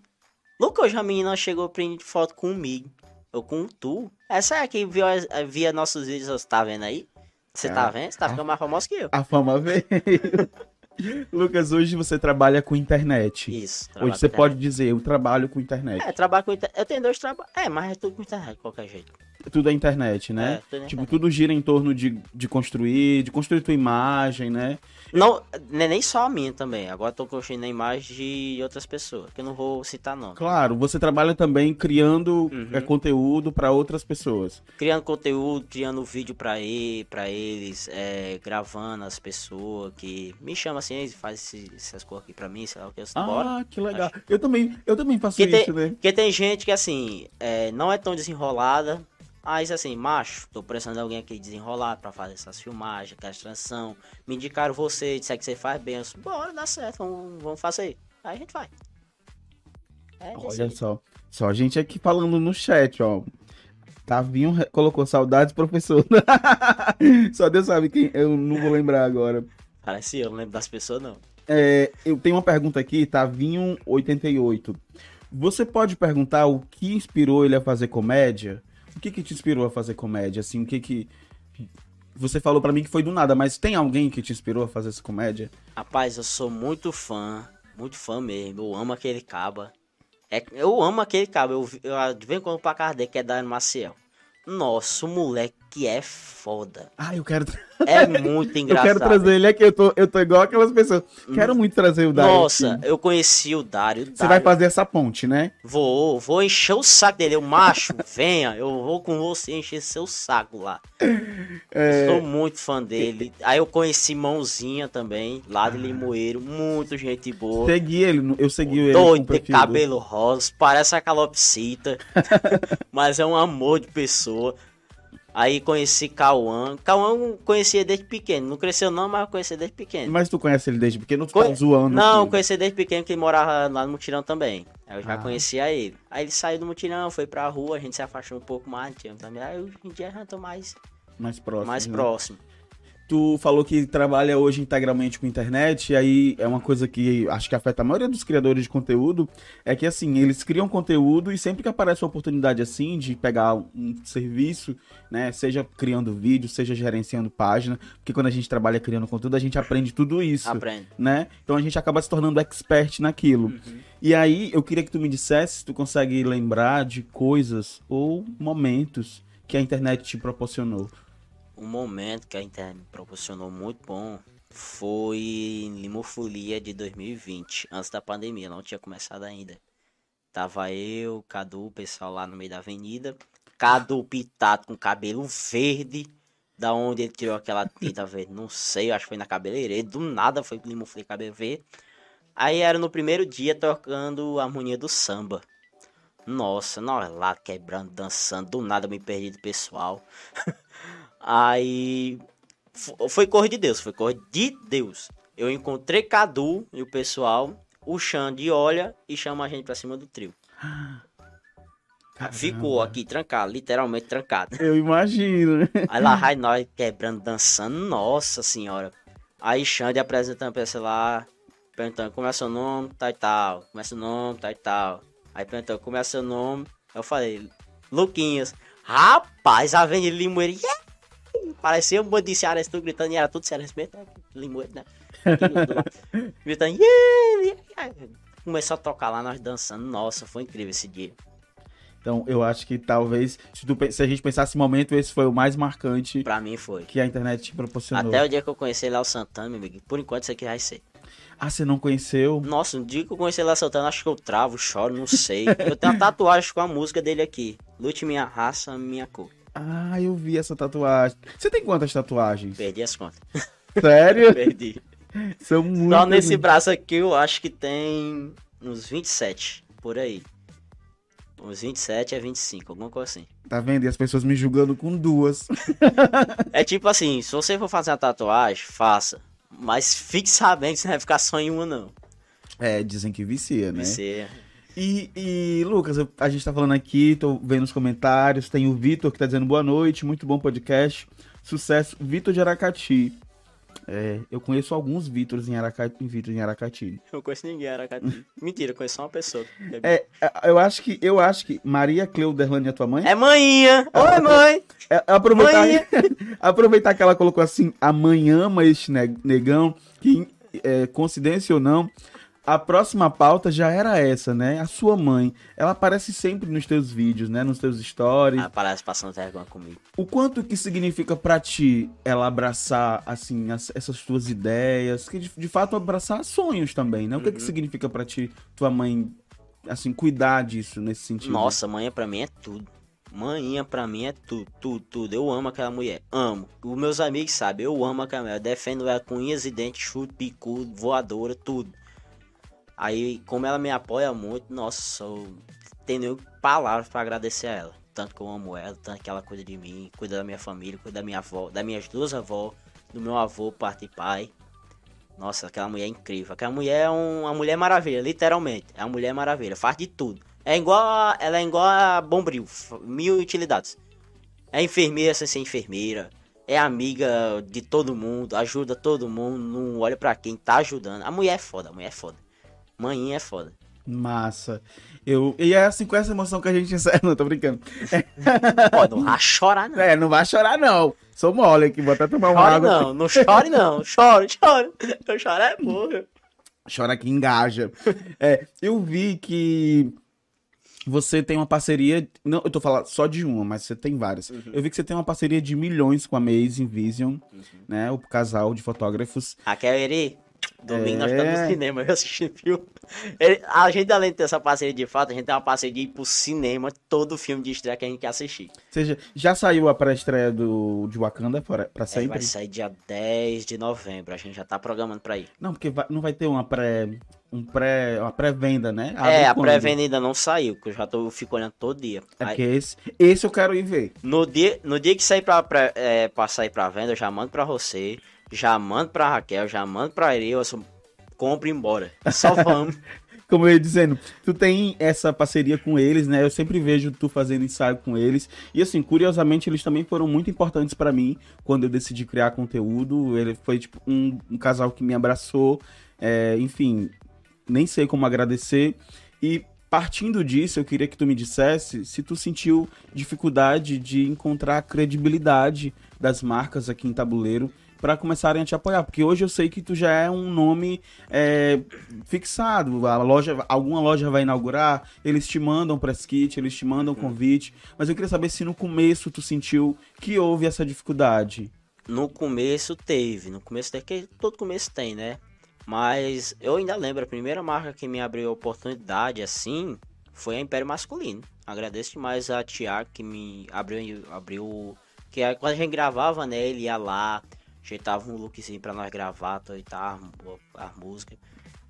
Speaker 2: Lucas, hoje a menina chegou print foto comigo. Eu com tu. Essa é a que viu, via nossos vídeos, você tá vendo aí? Você tá
Speaker 1: Ah,
Speaker 2: vendo? Você tá ficando mais famoso que eu.
Speaker 1: A fama veio. *laughs* *laughs* Lucas, hoje você trabalha com internet.
Speaker 2: Isso.
Speaker 1: Hoje você pode dizer, eu trabalho com internet.
Speaker 2: internet. É, trabalho com internet. Eu tenho dois trabalhos. É, mas é tudo com internet, de qualquer jeito.
Speaker 1: Tudo é internet, né?
Speaker 2: É, tudo na
Speaker 1: tipo, tudo gira em torno de, de construir, de construir tua imagem, né?
Speaker 2: Não, não é nem só a minha também. Agora tô construindo a imagem de outras pessoas, que eu não vou citar nome.
Speaker 1: Claro, você trabalha também criando
Speaker 2: Uhum.
Speaker 1: é, conteúdo para outras pessoas.
Speaker 2: Criando conteúdo, criando vídeo pra, ele, pra eles, é, gravando as pessoas que me chamam assim, "Ei, faz esse- essas coisas aqui pra mim, sei lá o que, eu
Speaker 1: Ah,
Speaker 2: bora.
Speaker 1: que legal. Eu também, eu também faço
Speaker 2: Porque
Speaker 1: isso, né?
Speaker 2: Porque tem gente que assim, é, não é tão desenrolada, mas assim, macho, tô precisando de alguém aqui desenrolado pra fazer essas filmagens, aquela transição. Me indicaram você, disseram que você faz bem. Eu disse, bora, dá certo, vamos, vamos fazer. Aí a gente vai. É,
Speaker 1: Olha só. Só a gente aqui falando no chat, ó. Tavinho colocou saudades, professor. *laughs* Só Deus sabe quem. Eu não vou lembrar agora.
Speaker 2: Parece eu, não lembro das pessoas não.
Speaker 1: É, eu tenho uma pergunta aqui, Tavinho88. Você pode perguntar o que inspirou ele a fazer comédia? O que que te inspirou a fazer comédia? Assim, o que que. Você falou pra mim que foi do nada, mas tem alguém que te inspirou a fazer essa comédia?
Speaker 2: Rapaz, eu sou muito fã, muito fã mesmo. Eu amo aquele caba. É, eu amo aquele caba. Eu, eu vez em quando pra casa que é Maciel. Nossa, o moleque que é foda.
Speaker 1: Ah, eu quero.
Speaker 2: É muito *laughs*
Speaker 1: Eu
Speaker 2: engraçado.
Speaker 1: quero trazer ele aqui. Eu tô, eu tô igual aquelas pessoas. Quero muito trazer o Dário.
Speaker 2: Nossa,
Speaker 1: aqui.
Speaker 2: eu conheci o Dário.
Speaker 1: Você vai fazer essa ponte, né?
Speaker 2: Vou, vou encher o saco dele. Eu, macho, *laughs* venha, eu vou com você encher seu saco lá.
Speaker 1: É.
Speaker 2: Sou muito fã dele. Aí eu conheci Mãozinha também, lá de Limoeiro. Muito gente boa.
Speaker 1: Segui ele, eu segui ele.
Speaker 2: Doido,
Speaker 1: o
Speaker 2: tem
Speaker 1: perfil do-
Speaker 2: cabelo rosa, parece a calopsita. *laughs* mas é um amor de pessoa. Aí conheci Cauã. Cauã eu conhecia desde pequeno. Não cresceu não, mas eu conheci desde pequeno.
Speaker 1: Mas tu conhece ele desde pequeno, tu
Speaker 2: Conhe-
Speaker 1: tá zoando.
Speaker 2: Não,
Speaker 1: aqui.
Speaker 2: conheci desde pequeno que ele morava lá no Mutirão também. Aí eu já
Speaker 1: Ah.
Speaker 2: conhecia ele. Aí ele saiu do Mutirão, foi pra rua, a gente se afastou um pouco mais, tinha também. Aí hoje em dia já tô mais,
Speaker 1: Mais próximo.
Speaker 2: mais
Speaker 1: né?
Speaker 2: próximo.
Speaker 1: Tu falou que trabalha hoje integralmente com internet, e aí é uma coisa que acho que afeta a maioria dos criadores de conteúdo, é que assim, eles criam conteúdo e sempre que aparece uma oportunidade assim de pegar um serviço, né, seja criando vídeo, seja gerenciando página, porque quando a gente trabalha criando conteúdo, a gente aprende tudo isso.
Speaker 2: Aprende.
Speaker 1: né? Então a gente acaba se tornando expert naquilo. E aí eu queria que tu me dissesse se tu consegue lembrar de coisas ou momentos que a internet te proporcionou.
Speaker 2: Um momento que a internet me proporcionou muito bom foi Limofolia de 2020, antes da pandemia, não tinha começado ainda. Tava eu, Cadu, o pessoal lá no meio da avenida. Cadu pitado com cabelo verde. Da onde ele tirou aquela tinta verde, não sei, acho que foi na cabeleireira. Do nada foi Limofolia cabelo verde. Aí era no primeiro dia tocando a harmonia do samba. Nossa, nós lá quebrando, dançando, do nada eu me perdi do pessoal. *laughs* Aí fo- foi cor de Deus, foi cor de Deus. Eu encontrei Cadu e o pessoal, o Xande olha e chama a gente pra cima do trio. Ficou aqui trancado, literalmente trancado.
Speaker 1: Eu imagino.
Speaker 2: Aí lá vai nós quebrando, dançando, nossa senhora. Aí Xande apresentando pra esse lá, perguntando como é seu nome, tal e tal. Como é seu nome, tal e tal. Aí perguntando como é seu nome. Eu falei, Luquinhas. Rapaz, a Avenida Limoeiro. yeah! Parecia um bando de cearense tudo gritando e era tudo cearense mesmo. né? Limoeiro, né? Gritando. "Yeah, yeah, yeah." Começou a tocar lá, nós dançando. Nossa, foi incrível esse dia.
Speaker 1: Então eu acho que talvez, se, tu se a gente pensasse em momento, esse foi o mais marcante
Speaker 2: Pra mim foi.
Speaker 1: que a internet te proporcionou.
Speaker 2: Até o dia que eu conheci Léo Santana, meu amigo. Por enquanto isso aqui vai ser.
Speaker 1: Ah, você não conheceu?
Speaker 2: Nossa, um dia que eu conheci Léo Santana, acho que eu travo, choro, não sei. Eu tenho uma tatuagem com a música dele aqui. Lute minha raça, minha cor.
Speaker 1: Ah, eu vi essa tatuagem. Você tem quantas tatuagens?
Speaker 2: Perdi as contas.
Speaker 1: Sério? *laughs*
Speaker 2: Perdi.
Speaker 1: São muitas.
Speaker 2: Só nesse braço aqui eu acho que tem uns 27, por aí. Uns 27 a 25, alguma coisa assim.
Speaker 1: Tá vendo? E as pessoas me julgando com duas. *laughs*
Speaker 2: É tipo assim, se você for fazer uma tatuagem, faça. Mas fique sabendo que você não vai ficar só em uma, não.
Speaker 1: É, dizem que vicia, né?
Speaker 2: Você...
Speaker 1: E, e, Lucas, a gente tá falando aqui, tô vendo os comentários, tem o Vitor que tá dizendo boa noite, muito bom podcast, sucesso, Vitor de Aracati. É, eu conheço alguns Vitors em Aracati, Vitor em Aracati.
Speaker 2: Eu conheço ninguém, Aracati. *laughs* Mentira, eu conheço só uma pessoa.
Speaker 1: É, é, eu acho que, eu acho que Maria Cleuderlane é tua mãe?
Speaker 2: É manhinha! Oi, mãe! *laughs*
Speaker 1: É, aproveitar,
Speaker 2: Mãe. *laughs*
Speaker 1: aproveitar que ela colocou assim, a mãe ama este ne- negão, que é, coincidência ou não, a próxima pauta já era essa, né? A sua mãe, ela aparece sempre nos teus vídeos, né? Nos teus stories.
Speaker 2: Ah, parece passando vergonha comigo.
Speaker 1: O quanto que significa pra ti ela abraçar, assim, as- essas tuas ideias, que de, de fato abraçar sonhos também, né? O que que significa pra ti, tua mãe, assim, cuidar disso nesse sentido?
Speaker 2: Nossa, manhã pra mim é tudo. Manhã pra mim é tudo, tudo, tudo. Eu amo aquela mulher. Amo. Os meus amigos sabem, eu amo aquela mulher. Eu defendo ela com unhas e dentes, chute, picudo, voadora, tudo. Aí, como ela me apoia muito, nossa, eu tenho palavras pra agradecer a ela. Tanto que eu amo ela, tanto que ela cuida de mim, cuida da minha família, cuida da minha avó, das minhas duas avós, do meu avô, parte de pai. Nossa, aquela mulher é incrível. Aquela mulher é um- uma mulher maravilha, literalmente. É uma mulher maravilha, faz de tudo. É igual a- ela é igual a Bombril, mil utilidades. É enfermeira sem ser enfermeira. É amiga de todo mundo, ajuda todo mundo, não olha pra quem tá ajudando. A mulher é foda, a mulher é foda. Mãinha é foda.
Speaker 1: Massa. Eu, e é assim com essa emoção que a gente *laughs* encerra. Não, tô brincando. *laughs*
Speaker 2: Ó, não vai chorar não.
Speaker 1: É, não vai chorar, não. Sou mole aqui, vou até tomar uma
Speaker 2: Chore
Speaker 1: água.
Speaker 2: não, não chore não. *laughs* Chore, chore. Eu choro é porra.
Speaker 1: Chora que engaja. É, eu vi que você tem uma parceria. Não, eu tô falando só de uma, mas você tem várias.
Speaker 2: Uhum.
Speaker 1: Eu vi que você tem uma parceria de milhões com a Amazing Vision,
Speaker 2: Uhum.
Speaker 1: né? O casal de fotógrafos.
Speaker 2: Raquel Eri, domingo nós
Speaker 1: É.
Speaker 2: estamos no cinema, *laughs* eu assisti filme. Ele- a gente, além de ter essa parceria de fato, a gente tem uma parceria de ir pro cinema, todo filme de estreia que a gente quer assistir.
Speaker 1: Ou seja, já saiu a pré-estreia do de Wakanda pra, pra
Speaker 2: É,
Speaker 1: sempre?
Speaker 2: vai sair dia 10 de novembro, a gente já tá programando pra ir.
Speaker 1: Não, porque vai- não vai ter uma pré. Um pré. Uma pré-venda, né? Abre
Speaker 2: é, a pré-venda ainda não saiu, que eu já tô, eu fico olhando todo dia.
Speaker 1: É
Speaker 2: Aí,
Speaker 1: esse, esse eu quero ir ver.
Speaker 2: no, dia, no dia que sair pra, pré- é, pra sair pra venda, eu já mando pra você, já mando pra Raquel, já mando pra Eri, eu só compro e embora. Só vamos. *laughs*
Speaker 1: Como eu ia dizendo, tu tem essa parceria com eles, né? Eu sempre vejo tu fazendo ensaio com eles. E assim, curiosamente, eles também foram muito importantes pra mim quando eu decidi criar conteúdo. Ele foi tipo um, um casal que me abraçou. É, enfim, nem sei como agradecer. E partindo disso, eu queria que tu me dissesse se tu sentiu dificuldade de encontrar credibilidade das marcas aqui em Tabuleiro para começarem a te apoiar, porque hoje eu sei que tu já é um nome é, fixado, a loja, alguma loja vai inaugurar, eles te mandam press kit, eles te mandam convite, mas eu queria saber se no começo tu sentiu que houve essa dificuldade.
Speaker 2: No começo teve, no começo teve, que todo começo tem, né? Mas eu ainda lembro, a primeira marca que me abriu a oportunidade assim foi a Império Masculino. Agradeço demais a Tiago que me abriu, abriu que é quando a gente gravava, né, ele ia lá, ajeitava um lookzinho pra nós gravar, toitar a, a música.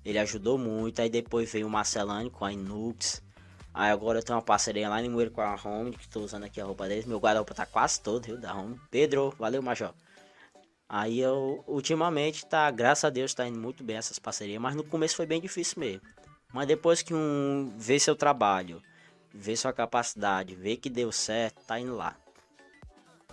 Speaker 2: Ele ajudou muito, aí depois veio o Marcelani com a Inux. Aí agora eu tenho uma parceria lá em Moeiro com a Home, que tô usando aqui a roupa deles. Meu guarda-roupa tá quase todo, viu, da Home. Pedro, valeu, Major. Aí eu, ultimamente, tá, graças a Deus, tá indo muito bem essas parcerias, mas no começo foi bem difícil mesmo. Mas depois que um vê seu trabalho, vê sua capacidade, vê que deu certo, tá indo lá.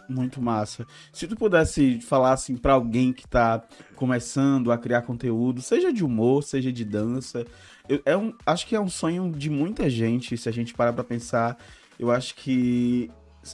Speaker 1: Muito massa. Se tu pudesse falar assim para alguém que tá começando a criar conteúdo, seja de humor, seja de dança, eu, é um, acho que é um sonho de muita gente, se a gente parar pra pensar. Eu acho que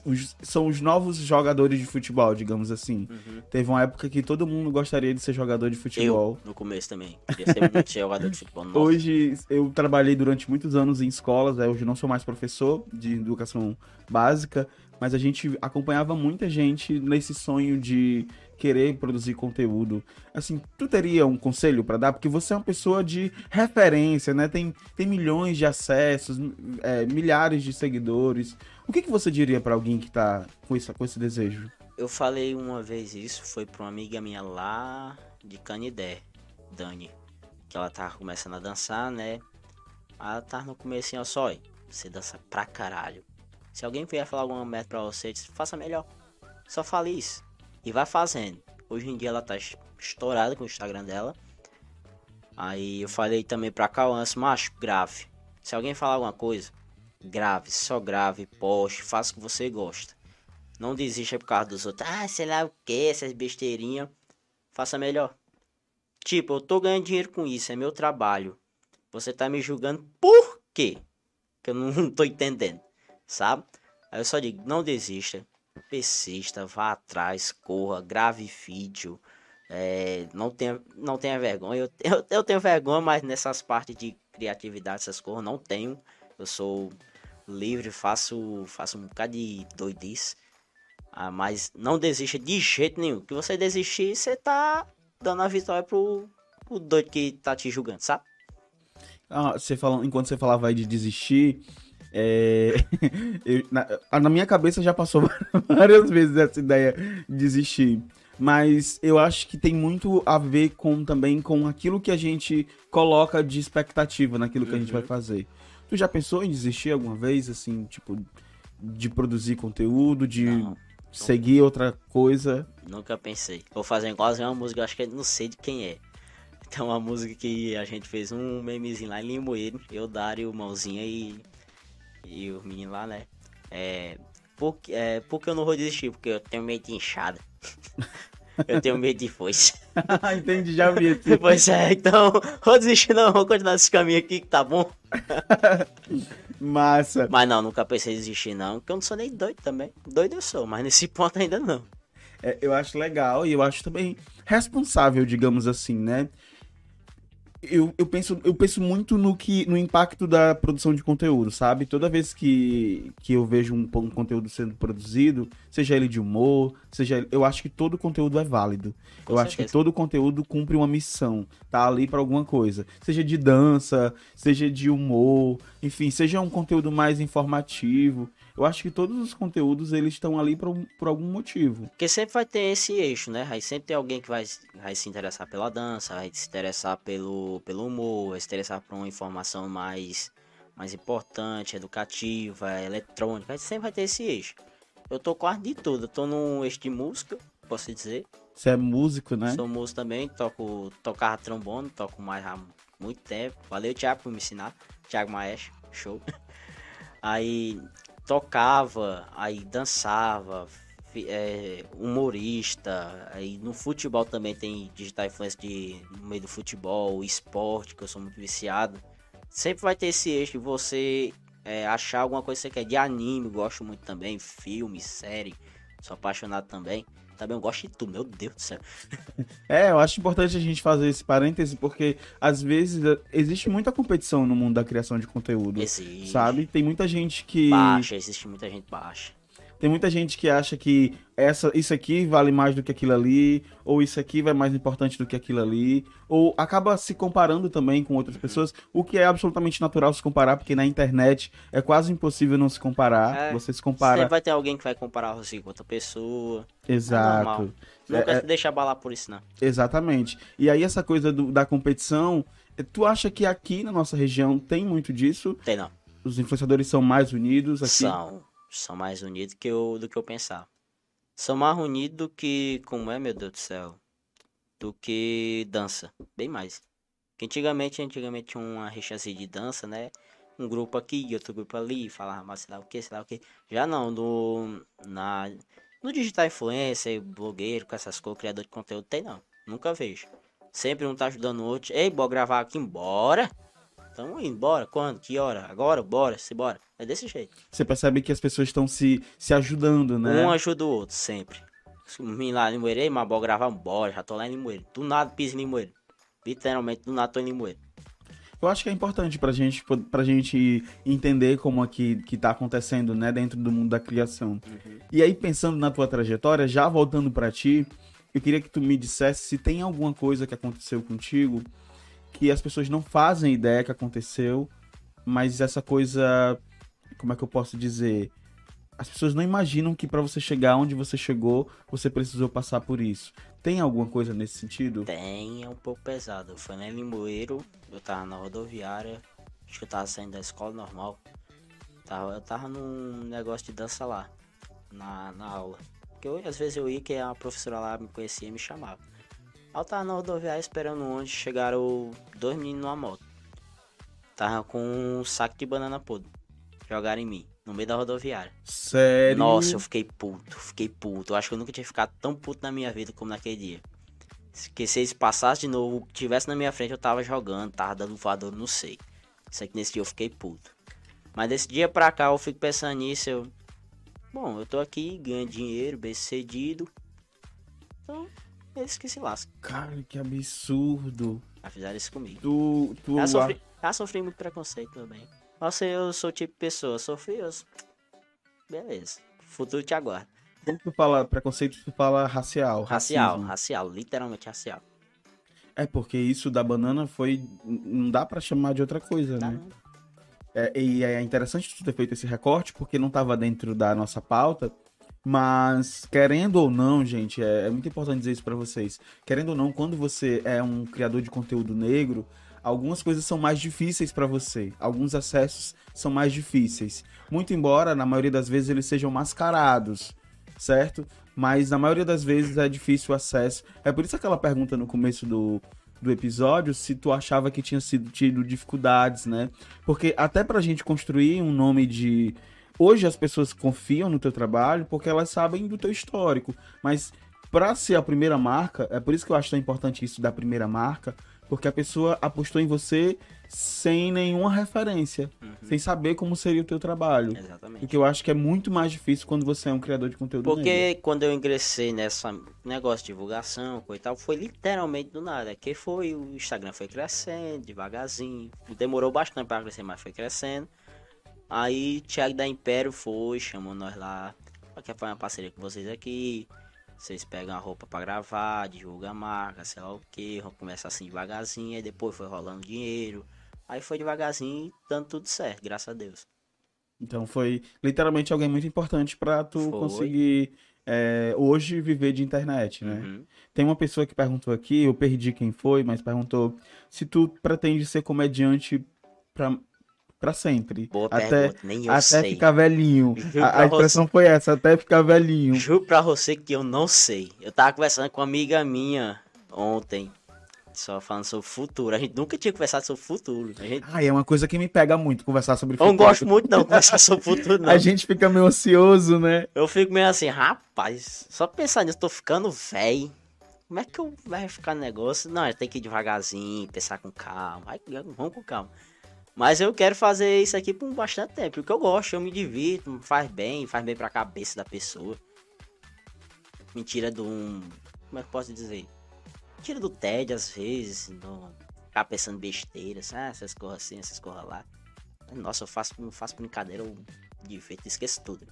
Speaker 1: os- são os novos jogadores de futebol, digamos assim. Teve uma época que todo mundo gostaria de ser jogador de futebol.
Speaker 2: Eu, no começo também, queria ser muito *laughs* jogador de futebol. Nossa.
Speaker 1: Hoje eu trabalhei durante muitos anos em escolas, né? hoje não sou mais professor de educação básica, mas a gente acompanhava muita gente nesse sonho de querer produzir conteúdo. Assim, tu teria um conselho pra dar? Porque você é uma pessoa de referência, né? Tem, tem milhões de acessos, é, milhares de seguidores. O que, que você diria pra alguém que tá com, esse com esse desejo?
Speaker 2: Eu falei uma vez isso, foi pra uma amiga minha lá de Canidé, Dani. Que ela tava começando a dançar, né? Ela tava no começo assim, ó, só, "Oi, você dança pra caralho. Se alguém vier falar alguma merda pra você, faça melhor. Só fale isso. E vai fazendo. Hoje em dia ela tá es- estourada com o Instagram dela. Aí eu falei também pra Cauã, assim, macho, grave. Se alguém falar alguma coisa, grave, só grave, poste, faça o que você gosta. Não desista por causa dos outros. Ah, sei lá o que, essas besteirinhas. Faça melhor. Tipo, eu tô ganhando dinheiro com isso, é meu trabalho. Você tá me julgando por quê? Que eu não *laughs* tô entendendo, sabe? Aí eu só digo, não desista. Persista, vá atrás, corra, grave vídeo. É, não, tenha, não tenha vergonha. Eu, eu, eu tenho vergonha, mas nessas partes de criatividade, essas coisas, não tenho. Eu sou livre, faço, faço um bocado de doidice. Ah, mas não desista de jeito nenhum. Que você desistir, você tá dando a vitória pro, pro doido que tá te julgando, sabe?
Speaker 1: Ah, você falando, enquanto você falava aí de desistir, é, *laughs* eu- na, na minha cabeça já passou *laughs* várias vezes essa ideia de desistir. Mas eu acho que tem muito a ver com também com aquilo que a gente coloca de expectativa naquilo que a gente vai fazer. Tu já pensou em desistir alguma vez, assim, tipo, de produzir conteúdo, de
Speaker 2: Não.
Speaker 1: seguir outra coisa?
Speaker 2: Nunca pensei. Vou fazer igualzinho uma música, acho que não sei de quem é. Então uma música que a gente fez um memezinho lá em Limoeiro, eu, Dário, Mãozinha e, e o menino lá, né? É, porque, é, porque eu não vou desistir, porque eu tenho medo de inchada. *laughs* eu tenho medo de foice. *laughs*
Speaker 1: Entendi, já vi esse. *laughs*
Speaker 2: Pois é, então, vou desistir não, vou continuar nesse caminho aqui que tá bom.
Speaker 1: Massa.
Speaker 2: Mas não, nunca pensei em desistir não, porque eu não sou nem doido também. Doido eu sou, mas nesse ponto ainda não.
Speaker 1: É, eu acho legal e eu acho também responsável, digamos assim, né? Eu, eu, penso, eu penso muito no que no impacto da produção de conteúdo, sabe? Toda vez que, que eu vejo um, um conteúdo sendo produzido, seja ele de humor, seja eu acho que todo conteúdo é válido. Com eu certeza. acho que todo conteúdo cumpre uma missão, tá ali para alguma coisa, seja de dança, seja de humor, enfim, seja um conteúdo mais informativo. Eu acho que todos os conteúdos eles estão ali por, por algum motivo.
Speaker 2: Porque sempre vai ter esse eixo, né? Aí sempre tem alguém que vai, vai se interessar pela dança, vai se interessar pelo, pelo humor, vai se interessar por uma informação mais, mais importante, educativa, eletrônica. Aí sempre vai ter esse eixo. Eu tô quase de tudo. Eu tô num eixo de música, posso dizer.
Speaker 1: Você é músico, né?
Speaker 2: Sou músico também, toco, tocava trombone, toco mais há muito tempo. Valeu, Thiago, por me ensinar. Thiago Maestro, show. *laughs* Aí tocava, aí dançava, é, humorista, aí no futebol também tem digital influência de, no meio do futebol, esporte, que eu sou muito viciado. Sempre vai ter esse eixo de você é, achar alguma coisa que você quer. De anime, gosto muito também, filme, série, sou apaixonado também. Também eu gosto de tudo, meu Deus do céu.
Speaker 1: É, eu acho importante a gente fazer esse parêntese, porque às vezes existe muita competição no mundo da criação de conteúdo. Existe. Sabe? Tem muita gente que.
Speaker 2: Baixa, existe muita gente baixa.
Speaker 1: Tem muita gente que acha que essa, isso aqui vale mais do que aquilo ali, ou isso aqui vai mais importante do que aquilo ali, ou acaba se comparando também com outras pessoas, o que é absolutamente natural se comparar, porque na internet é quase impossível não se comparar. É, você se compara. Sempre
Speaker 2: vai ter alguém que vai comparar você com outra pessoa.
Speaker 1: Exato.
Speaker 2: É Nunca é, se deixa abalar por isso, não.
Speaker 1: Exatamente. E aí essa coisa do, da competição, tu acha que aqui na nossa região tem muito disso?
Speaker 2: Tem não.
Speaker 1: Os influenciadores são mais unidos aqui?
Speaker 2: São são mais unidos que eu, do que eu pensava. São mais unidos do que, como é, meu Deus do céu, do que dança, bem mais. Que antigamente, antigamente tinha uma rechazinha de dança, né? Um grupo aqui, outro grupo ali, falava mais sei lá o que, sei lá o que. Já não, no, na, no digital influencer, blogueiro, com essas coisas, criador de conteúdo, tem não. Nunca vejo. Sempre um tá ajudando o outro. Ei, bora gravar aqui, embora. Tamo indo, bora. Quando? Que hora? Agora? Bora, se bora. É desse jeito.
Speaker 1: Você percebe que as pessoas estão se, se ajudando, né?
Speaker 2: Um ajuda o outro, sempre. Vim lá em Limoeiro, mas bora gravar, bora, já tô lá em Limoeiro. Do nada piso em Limoeiro. Literalmente, do nada tô em Limoeiro.
Speaker 1: Eu acho que é importante pra gente, pra gente entender como aqui que tá acontecendo, né, dentro do mundo da criação. Uhum. E aí, pensando na tua trajetória, já voltando para ti, eu queria que tu me dissesse se tem alguma coisa que aconteceu contigo que as pessoas não fazem ideia que aconteceu, mas essa coisa, como é que eu posso dizer? As pessoas não imaginam que para você chegar onde você chegou, você precisou passar por isso. Tem alguma coisa nesse sentido?
Speaker 2: Tem, é um pouco pesado. Foi em Limoeiro, eu tava na rodoviária, acho que eu tava saindo da escola normal. Eu tava num negócio de dança lá, na, na aula. Porque eu, às vezes eu ia que a professora lá me conhecia e me chamava. Ao tava na rodoviária esperando onde chegaram dois meninos numa moto. Tava com um saco de banana podre. Jogaram em mim, no meio da rodoviária.
Speaker 1: Sério?
Speaker 2: Nossa, eu fiquei puto, fiquei puto. Eu acho que eu nunca tinha ficado tão puto na minha vida como naquele dia. Que se eles passassem de novo, tivesse na minha frente, eu tava jogando, tava dando voador, não sei. Isso aqui nesse dia eu fiquei puto. Mas desse dia pra cá eu fico pensando nisso, eu. Bom, eu tô aqui, ganhando dinheiro, bem cedido. Então, eles que se lascam.
Speaker 1: Cara, que absurdo.
Speaker 2: Já fizeram isso comigo.
Speaker 1: Tu, tu
Speaker 2: já, sofri, já sofri muito preconceito também. Nossa, eu sou o tipo de pessoa, sofri, eu... Beleza. Futuro te aguarda.
Speaker 1: Quando tu fala preconceito, tu fala racial.
Speaker 2: Racial, racismo. racial, literalmente racial.
Speaker 1: É, porque isso da banana foi. Não dá para chamar de outra coisa, né? É, e é interessante tu ter feito esse recorte, porque não tava dentro da nossa pauta. Mas, querendo ou não, gente, é, é muito importante dizer isso para vocês. Querendo ou não, quando você é um criador de conteúdo negro, algumas coisas são mais difíceis para você. Alguns acessos são mais difíceis. Muito embora, na maioria das vezes, eles sejam mascarados, certo? Mas na maioria das vezes é difícil o acesso. É por isso aquela pergunta no começo do, do episódio se tu achava que tinha sido tido dificuldades, né? Porque até pra gente construir um nome de Hoje as pessoas confiam no teu trabalho porque elas sabem do teu histórico, mas para ser a primeira marca, é por isso que eu acho tão importante isso da primeira marca, Porque a pessoa apostou em você sem nenhuma referência,
Speaker 2: Uhum.
Speaker 1: sem saber como seria o teu trabalho.
Speaker 2: Exatamente.
Speaker 1: O que eu acho que é muito mais difícil quando você é um criador de conteúdo negro.
Speaker 2: Porque quando eu ingressei nessa negócio de divulgação, coisa e tal, foi literalmente do nada. Que foi o Instagram foi crescendo devagarzinho. Demorou bastante para crescer, mas foi crescendo. Aí Thiago da Império foi, chamou nós lá. Quer fazer uma parceria com vocês aqui. Vocês pegam a roupa pra gravar, divulga a marca, sei lá o que. Começa assim devagarzinho, aí depois foi rolando dinheiro. Aí foi devagarzinho, dando tudo certo, graças a Deus.
Speaker 1: Então foi literalmente alguém muito importante pra tu
Speaker 2: Foi.
Speaker 1: conseguir é, hoje viver de internet, né?
Speaker 2: Uhum.
Speaker 1: Tem uma pessoa que perguntou aqui, eu perdi quem foi, mas perguntou se tu pretende ser comediante pra, pra sempre.
Speaker 2: Boa
Speaker 1: até
Speaker 2: pergunta, nem eu
Speaker 1: até
Speaker 2: sei.
Speaker 1: ficar velhinho.
Speaker 2: Juro
Speaker 1: A, a expressão foi essa, até ficar velhinho.
Speaker 2: Juro pra você que eu não sei. Eu tava conversando com uma amiga minha ontem. Só falando sobre o futuro. A gente nunca tinha conversado sobre o futuro. A gente...
Speaker 1: Ai, é uma coisa que me pega muito conversar sobre
Speaker 2: Eu não
Speaker 1: futuro.
Speaker 2: gosto muito não conversar sobre o futuro, *laughs* não.
Speaker 1: A gente fica meio ansioso, né?
Speaker 2: Eu fico meio assim, rapaz, só pensar nisso, tô ficando velho. Como é que eu vai ficar negócio? Não, tem que ir devagarzinho, pensar com calma. Vamos com calma. Mas eu quero fazer isso aqui por bastante tempo. Porque eu gosto, eu me divirto, faz bem, faz bem pra cabeça da pessoa. Me tira de um. Como é que eu posso dizer? Me tira do tédio às vezes, do... ficar pensando besteiras, ah, essas coisas assim, essas coisas lá. Nossa, eu faço, faço brincadeira, eu divirto, esqueço tudo.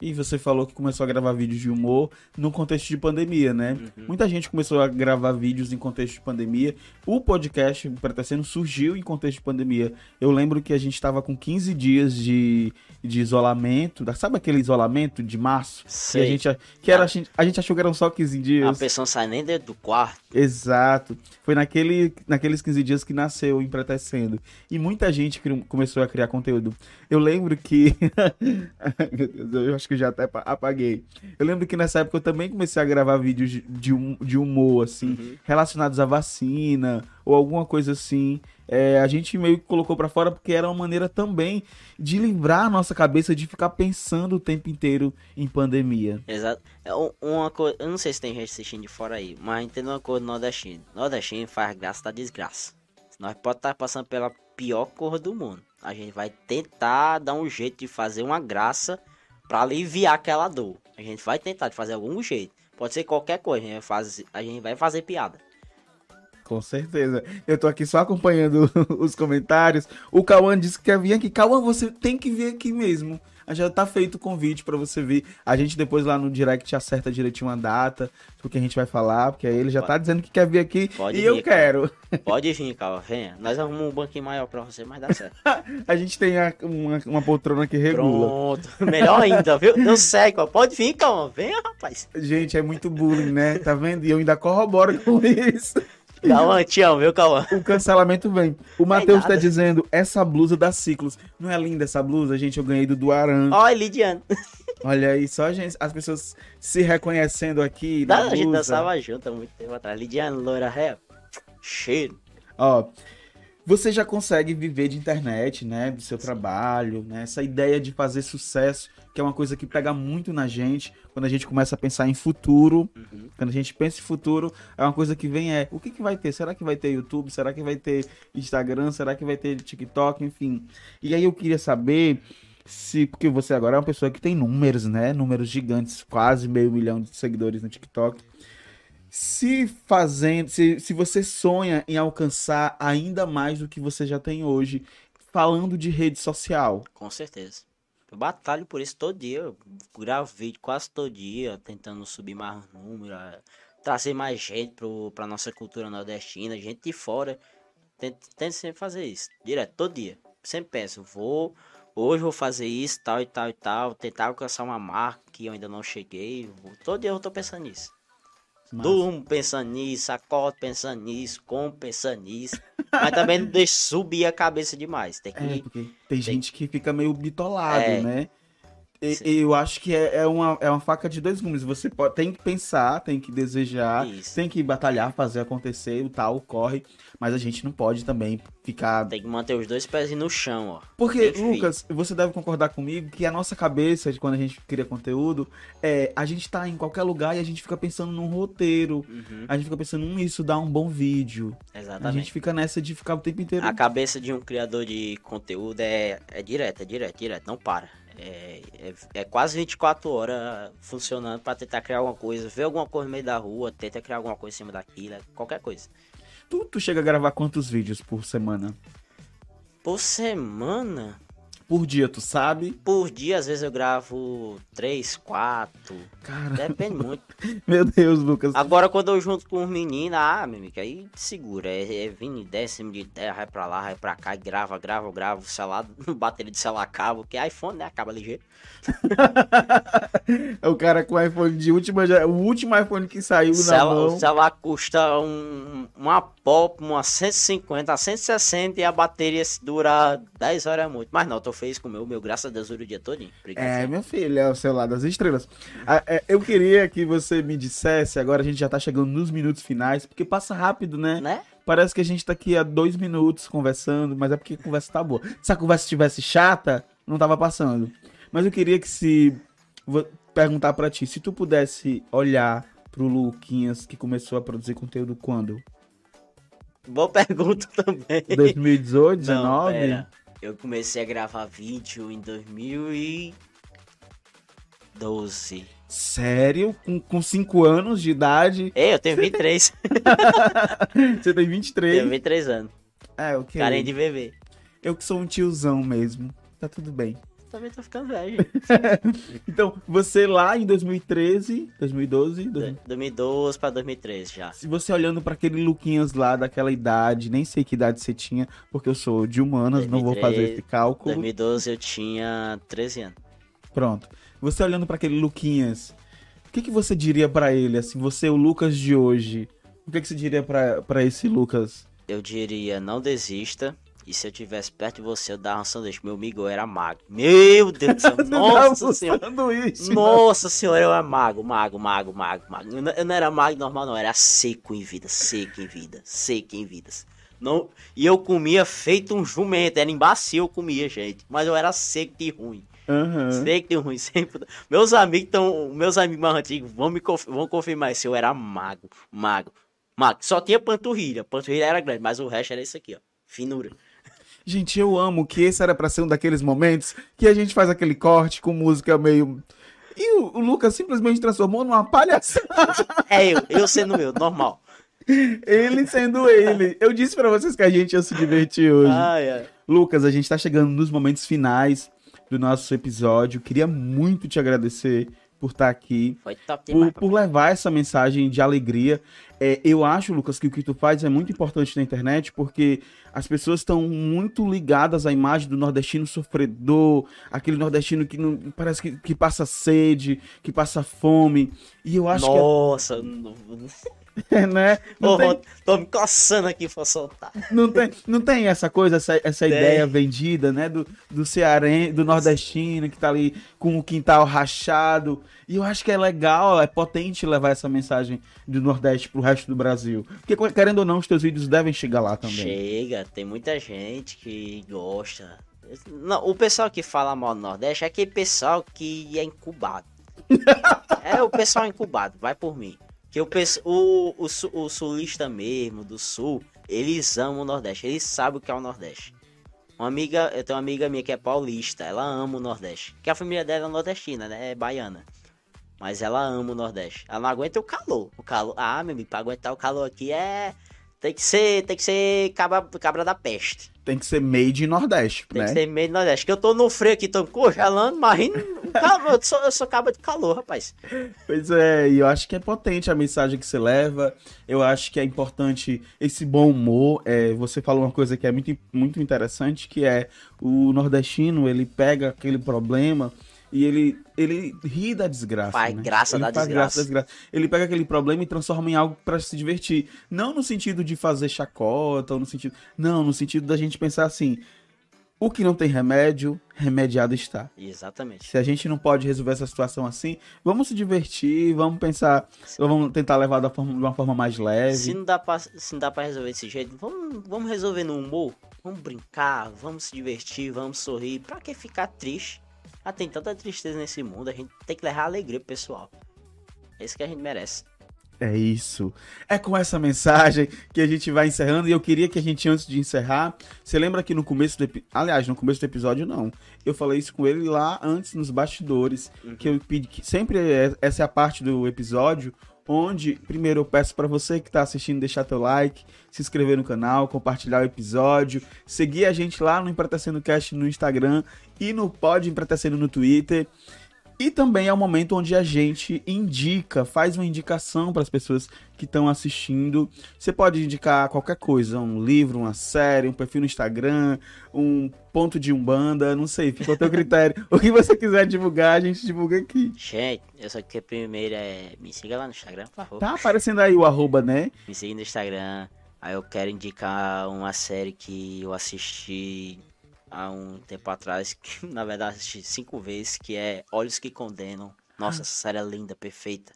Speaker 1: E você falou que começou a gravar vídeos de humor no contexto de pandemia, né?
Speaker 2: Uhum.
Speaker 1: Muita gente começou a gravar vídeos em contexto de pandemia. O podcast Pretecendo surgiu em contexto de pandemia. Eu lembro que a gente estava com 15 dias de, de isolamento. Sabe aquele isolamento de março? Que a gente, que era, a gente- a gente achou que eram só 15
Speaker 2: A
Speaker 1: dias.
Speaker 2: pessoa não sai nem dentro do quarto.
Speaker 1: Exato. Foi naquele, naqueles 15 dias que nasceu o Empretecendo. E muita gente cri- começou a criar conteúdo. Eu lembro que. *laughs* Meu Deus, eu acho que eu já até pa- apaguei. Eu lembro que nessa época eu também comecei a gravar vídeos de, hum- de humor, assim,
Speaker 2: Uhum.
Speaker 1: relacionados à vacina ou alguma coisa assim. É, a gente meio que colocou pra fora porque era uma maneira também de livrar a nossa cabeça de ficar pensando o tempo inteiro em pandemia.
Speaker 2: Exato. É um- uma coisa, eu não sei se tem gente assistindo de fora aí, mas entenda uma coisa do nordestino. Nordestino faz graça da desgraça. Nós pode estar passando pela pior cor do mundo. A gente vai tentar dar um jeito de fazer uma graça pra aliviar aquela dor. A gente vai tentar de fazer algum jeito. Pode ser qualquer coisa, a gente vai fazer, a gente vai fazer piada.
Speaker 1: Com certeza. Eu tô aqui só acompanhando *laughs* os comentários. O Cauã disse que quer vir aqui. Cauã, você tem que vir aqui mesmo. Já tá feito o convite pra você vir. A gente depois lá no direct acerta direitinho uma data, porque a gente vai falar, porque aí ele já tá dizendo que quer vir aqui
Speaker 2: Pode
Speaker 1: e
Speaker 2: vir,
Speaker 1: eu quero. *laughs*
Speaker 2: Pode vir, Calma, venha. Nós arrumamos um banquinho maior pra você, mas dá certo. *laughs*
Speaker 1: A gente tem a- uma, uma poltrona que regula.
Speaker 2: Pronto. Melhor ainda, viu? Não sei. Pode vir, Calma. Venha, rapaz.
Speaker 1: Gente, é muito bullying, né? Tá vendo? E eu ainda corroboro com isso.
Speaker 2: Calma, te amo, viu, Calma?
Speaker 1: O cancelamento vem. O Matheus tá
Speaker 2: nada.
Speaker 1: dizendo, essa blusa dá ciclos. Não é linda essa blusa, gente? Eu ganhei do Duaran.
Speaker 2: Olha, Lidiane. *laughs*
Speaker 1: Olha aí, só gente, as pessoas se reconhecendo aqui.
Speaker 2: Dá,
Speaker 1: na
Speaker 2: a gente dançava junto há muito tempo atrás. Lidiane, loira ré. Cheiro.
Speaker 1: Ó, você já consegue viver de internet, né? Do seu trabalho, né? Essa ideia de fazer sucesso, que é uma coisa que pega muito na gente quando a gente começa a pensar em futuro.
Speaker 2: Uhum.
Speaker 1: Quando a gente pensa em futuro, é uma coisa que vem é, o que, que vai ter? Será que vai ter YouTube? Será que vai ter Instagram? Será que vai ter TikTok? Enfim. E aí eu queria saber se, porque você agora é uma pessoa que tem números, né? Números gigantes, quase meio milhão de seguidores no TikTok. Se fazendo, se, se você sonha em alcançar ainda mais do que você já tem hoje, falando de rede social.
Speaker 2: Com certeza. Eu batalho por isso todo dia. Eu gravo vídeo quase todo dia, tentando subir mais número, eh, trazer mais gente pro, pra nossa cultura nordestina, gente de fora. Tento, tento sempre fazer isso, direto, todo dia. Sempre penso, vou, hoje vou fazer isso, tal e tal e tal, tentar alcançar uma marca que eu ainda não cheguei. Todo dia eu tô pensando nisso. Durmo pensando nisso, acordo pensando nisso, como pensando nisso. Mas também não deixo subir a cabeça demais. Tem que.
Speaker 1: É, porque tem gente que fica meio bitolado,
Speaker 2: É.
Speaker 1: né? E- eu acho que é, é uma, é uma faca de dois gumes. Você pode, tem que pensar, tem que desejar,
Speaker 2: Isso.
Speaker 1: tem que batalhar, fazer acontecer, o tal, corre. Mas a gente não pode também ficar
Speaker 2: Tem que manter os dois pés no chão, ó.
Speaker 1: Porque. Lucas, você deve concordar comigo que a nossa cabeça, de quando a gente cria conteúdo, é a gente tá em qualquer lugar e a gente fica pensando num roteiro.
Speaker 2: Uhum,
Speaker 1: A gente fica pensando, hum, isso dá um bom vídeo. A
Speaker 2: exatamente.
Speaker 1: gente fica nessa de ficar o tempo inteiro.
Speaker 2: A cabeça de um criador de conteúdo é, é direto, é direto, direto, não para. É, é, é quase 24 horas funcionando pra tentar criar alguma coisa, ver alguma coisa no meio da rua, tenta criar alguma coisa em cima daquilo, qualquer coisa.
Speaker 1: Tu, tu chega a gravar quantos vídeos por semana?
Speaker 2: Por semana,
Speaker 1: Por dia, tu sabe?
Speaker 2: por dia, às vezes eu gravo 3, 4,
Speaker 1: Cara,
Speaker 2: depende muito. *laughs*
Speaker 1: meu Deus, Lucas.
Speaker 2: Agora quando eu junto com os meninos, ah, meu amigo, aí segura, é, é vindo décimo de terra, vai pra lá, vai pra cá, grava, grava, grava, o celular, *laughs* bateria de celular acaba, que é iPhone, né, acaba ligeiro.
Speaker 1: É *laughs* o cara com iPhone de última. O último iPhone que saiu na
Speaker 2: Cela-
Speaker 1: mão.
Speaker 2: O celular custa um, uma pop, uma 150, uma 160 e a bateria se dura 10 horas é muito. Mas não, tô feliz com o meu, meu, graças a Deus, dura o dia todinho.
Speaker 1: É, meu filho, é o celular das estrelas. Ah, é, eu queria que você me dissesse, agora a gente já tá chegando nos minutos finais, porque passa rápido, né?
Speaker 2: Né?
Speaker 1: Parece que a gente tá aqui há dois minutos conversando, mas é porque a conversa tá boa. Se a conversa estivesse chata, não tava passando. Mas eu queria que se. Vou perguntar pra ti, se tu pudesse olhar pro Luquinhas que começou a produzir conteúdo quando?
Speaker 2: Boa *laughs* pergunta também.
Speaker 1: 2018,
Speaker 2: Não,
Speaker 1: 19?
Speaker 2: pera. Eu comecei a gravar vídeo em 2012.
Speaker 1: Sério? Com, com 5 anos de idade?
Speaker 2: Ei, eu tenho 23.
Speaker 1: Você tem 23? *laughs*
Speaker 2: tenho 23 anos.
Speaker 1: É, ok.
Speaker 2: Carinha de bebê.
Speaker 1: Eu que sou um tiozão mesmo. Tá tudo bem.
Speaker 2: Também tô ficando velho. *laughs*
Speaker 1: Então, você lá em 2013, 2012, dois-
Speaker 2: 2012 pra 2013 já.
Speaker 1: se você olhando pra aquele Luquinhas lá daquela idade, nem sei que idade você tinha, porque eu sou de humanas, não vou fazer
Speaker 2: 2013,
Speaker 1: esse cálculo.
Speaker 2: 2012 eu tinha 13 anos.
Speaker 1: Pronto. Você olhando pra aquele Luquinhas, o que, que você diria pra ele, assim, você, o Lucas de hoje? O que, que você diria pra esse Lucas?
Speaker 2: Eu diria, não desista. E se eu tivesse perto de você, eu dava um sanduíche. Meu amigo, eu era mago. Meu Deus do céu. *laughs* Nossa senhora.
Speaker 1: Sanduíche.
Speaker 2: Nossa senhora, eu era mago, mago, mago, mago, mago. Eu não, eu não era mago normal, não. Eu era seco em vida, seco em vida, seco em vidas. Não, e eu comia feito um jumento. Era embacio, eu comia, gente. Mas eu era seco e ruim.
Speaker 1: Aham.
Speaker 2: Seco e ruim. *laughs* Sempre. Meus amigos estão. Meus amigos mais antigos vão me conf- vão confirmar isso. Eu era mago, mago, mago. Só tinha panturrilha. Panturrilha era grande, mas o resto era isso aqui, ó. Finura.
Speaker 1: Gente, eu amo que esse era pra ser um daqueles momentos que a gente faz aquele corte com música meio. E o, o Lucas simplesmente transformou numa palhaçada.
Speaker 2: É eu, eu sendo eu, normal.
Speaker 1: Ele sendo ele. Eu disse pra vocês que a gente ia se divertir hoje.
Speaker 2: Ai, ai.
Speaker 1: Lucas, a gente tá chegando nos momentos finais do nosso episódio. Queria muito te agradecer por estar aqui.
Speaker 2: Foi top
Speaker 1: por,
Speaker 2: demais.
Speaker 1: por levar essa mensagem de alegria. É, eu acho, Lucas, que o que tu faz é muito importante na internet, porque as pessoas estão muito ligadas à imagem do nordestino sofredor, aquele nordestino que não, parece que, que passa sede, que passa fome. E eu acho
Speaker 2: Nossa, não, *laughs*
Speaker 1: que é, né? Não,
Speaker 2: Ô,
Speaker 1: tem,
Speaker 2: tô me coçando aqui pra soltar.
Speaker 1: não, tem, não tem essa coisa, essa, essa
Speaker 2: Tem.
Speaker 1: ideia vendida, né? Do, do cearense, do nordestino, que tá ali com o quintal rachado. E eu acho que é legal, é potente levar essa mensagem do Nordeste pro resto do Brasil. Porque, querendo ou não, os teus vídeos devem chegar lá também.
Speaker 2: Chega, tem muita gente que gosta. Não, o pessoal que fala mal do Nordeste é aquele pessoal que é incubado. *laughs* é o pessoal incubado, vai por mim. Que o, o, o, o sulista mesmo, do sul, eles amam o Nordeste, eles sabem o que é o Nordeste. Uma amiga, eu tenho uma amiga minha que é paulista, ela ama o Nordeste. Que a família dela é nordestina, né? É baiana. Mas ela ama o Nordeste. Ela não aguenta o calor. O calor. Ah, meu amigo, pra aguentar o calor aqui é. Tem que ser. Tem que ser cabra, cabra da peste.
Speaker 1: Tem que ser made in Nordeste,
Speaker 2: Tem
Speaker 1: né?
Speaker 2: que ser do Nordeste. Que eu tô no frio aqui, tô congelando, mas calor, eu, sou, eu sou cabra de calor, rapaz.
Speaker 1: Pois é, e eu acho que é potente a mensagem que você leva. Eu acho que é importante esse bom humor. É, você falou uma coisa que é muito, muito interessante, que é o nordestino, ele pega aquele problema e ele, ele ri da desgraça.
Speaker 2: Faz
Speaker 1: né?
Speaker 2: graça
Speaker 1: ele
Speaker 2: da
Speaker 1: faz
Speaker 2: desgraça.
Speaker 1: graça da desgraça. Ele pega aquele problema e transforma em algo pra se divertir. Não no sentido de fazer chacota, ou no sentido. Não, no sentido da gente pensar assim. O que não tem remédio, remediado está.
Speaker 2: Exatamente.
Speaker 1: Se a gente não pode resolver essa situação assim, vamos se divertir, vamos pensar, vamos tentar levar da forma, de uma forma mais leve.
Speaker 2: Se não dá pra, se não dá pra resolver desse jeito, vamos, vamos resolver no humor. Vamos brincar, vamos se divertir, vamos sorrir. Pra que ficar triste? Ah, tem tanta tristeza nesse mundo, a gente tem que levar alegria pro pessoal. É isso que a gente merece.
Speaker 1: É isso. É com essa mensagem que a gente vai encerrando. E eu queria que a gente, antes de encerrar, você lembra que no começo do episódio. Aliás, no começo do episódio, não. Eu falei isso com ele lá antes, nos bastidores.
Speaker 2: Uhum.
Speaker 1: Que eu pedi que. Sempre é- essa é a parte do episódio. Onde, primeiro, eu peço para você que tá assistindo deixar teu like, se inscrever no canal, compartilhar o episódio, seguir a gente lá no Empretecendo Cast no Instagram e no Pod Empretecendo no Twitter. E também é o momento onde a gente indica, faz uma indicação para as pessoas que estão assistindo. Você pode indicar qualquer coisa, um livro, uma série, um perfil no Instagram, um ponto de umbanda, não sei, fica ao teu critério. *laughs* o que você quiser divulgar, a gente divulga aqui.
Speaker 2: Gente, eu só que primeiro é. Me siga lá no Instagram, por favor.
Speaker 1: Tá aparecendo aí o arroba, né?
Speaker 2: Me siga no Instagram. Aí eu quero indicar uma série que eu assisti há um tempo atrás, que *laughs* na verdade assisti cinco vezes, que é Olhos que Condenam. Nossa, essa série é linda, perfeita.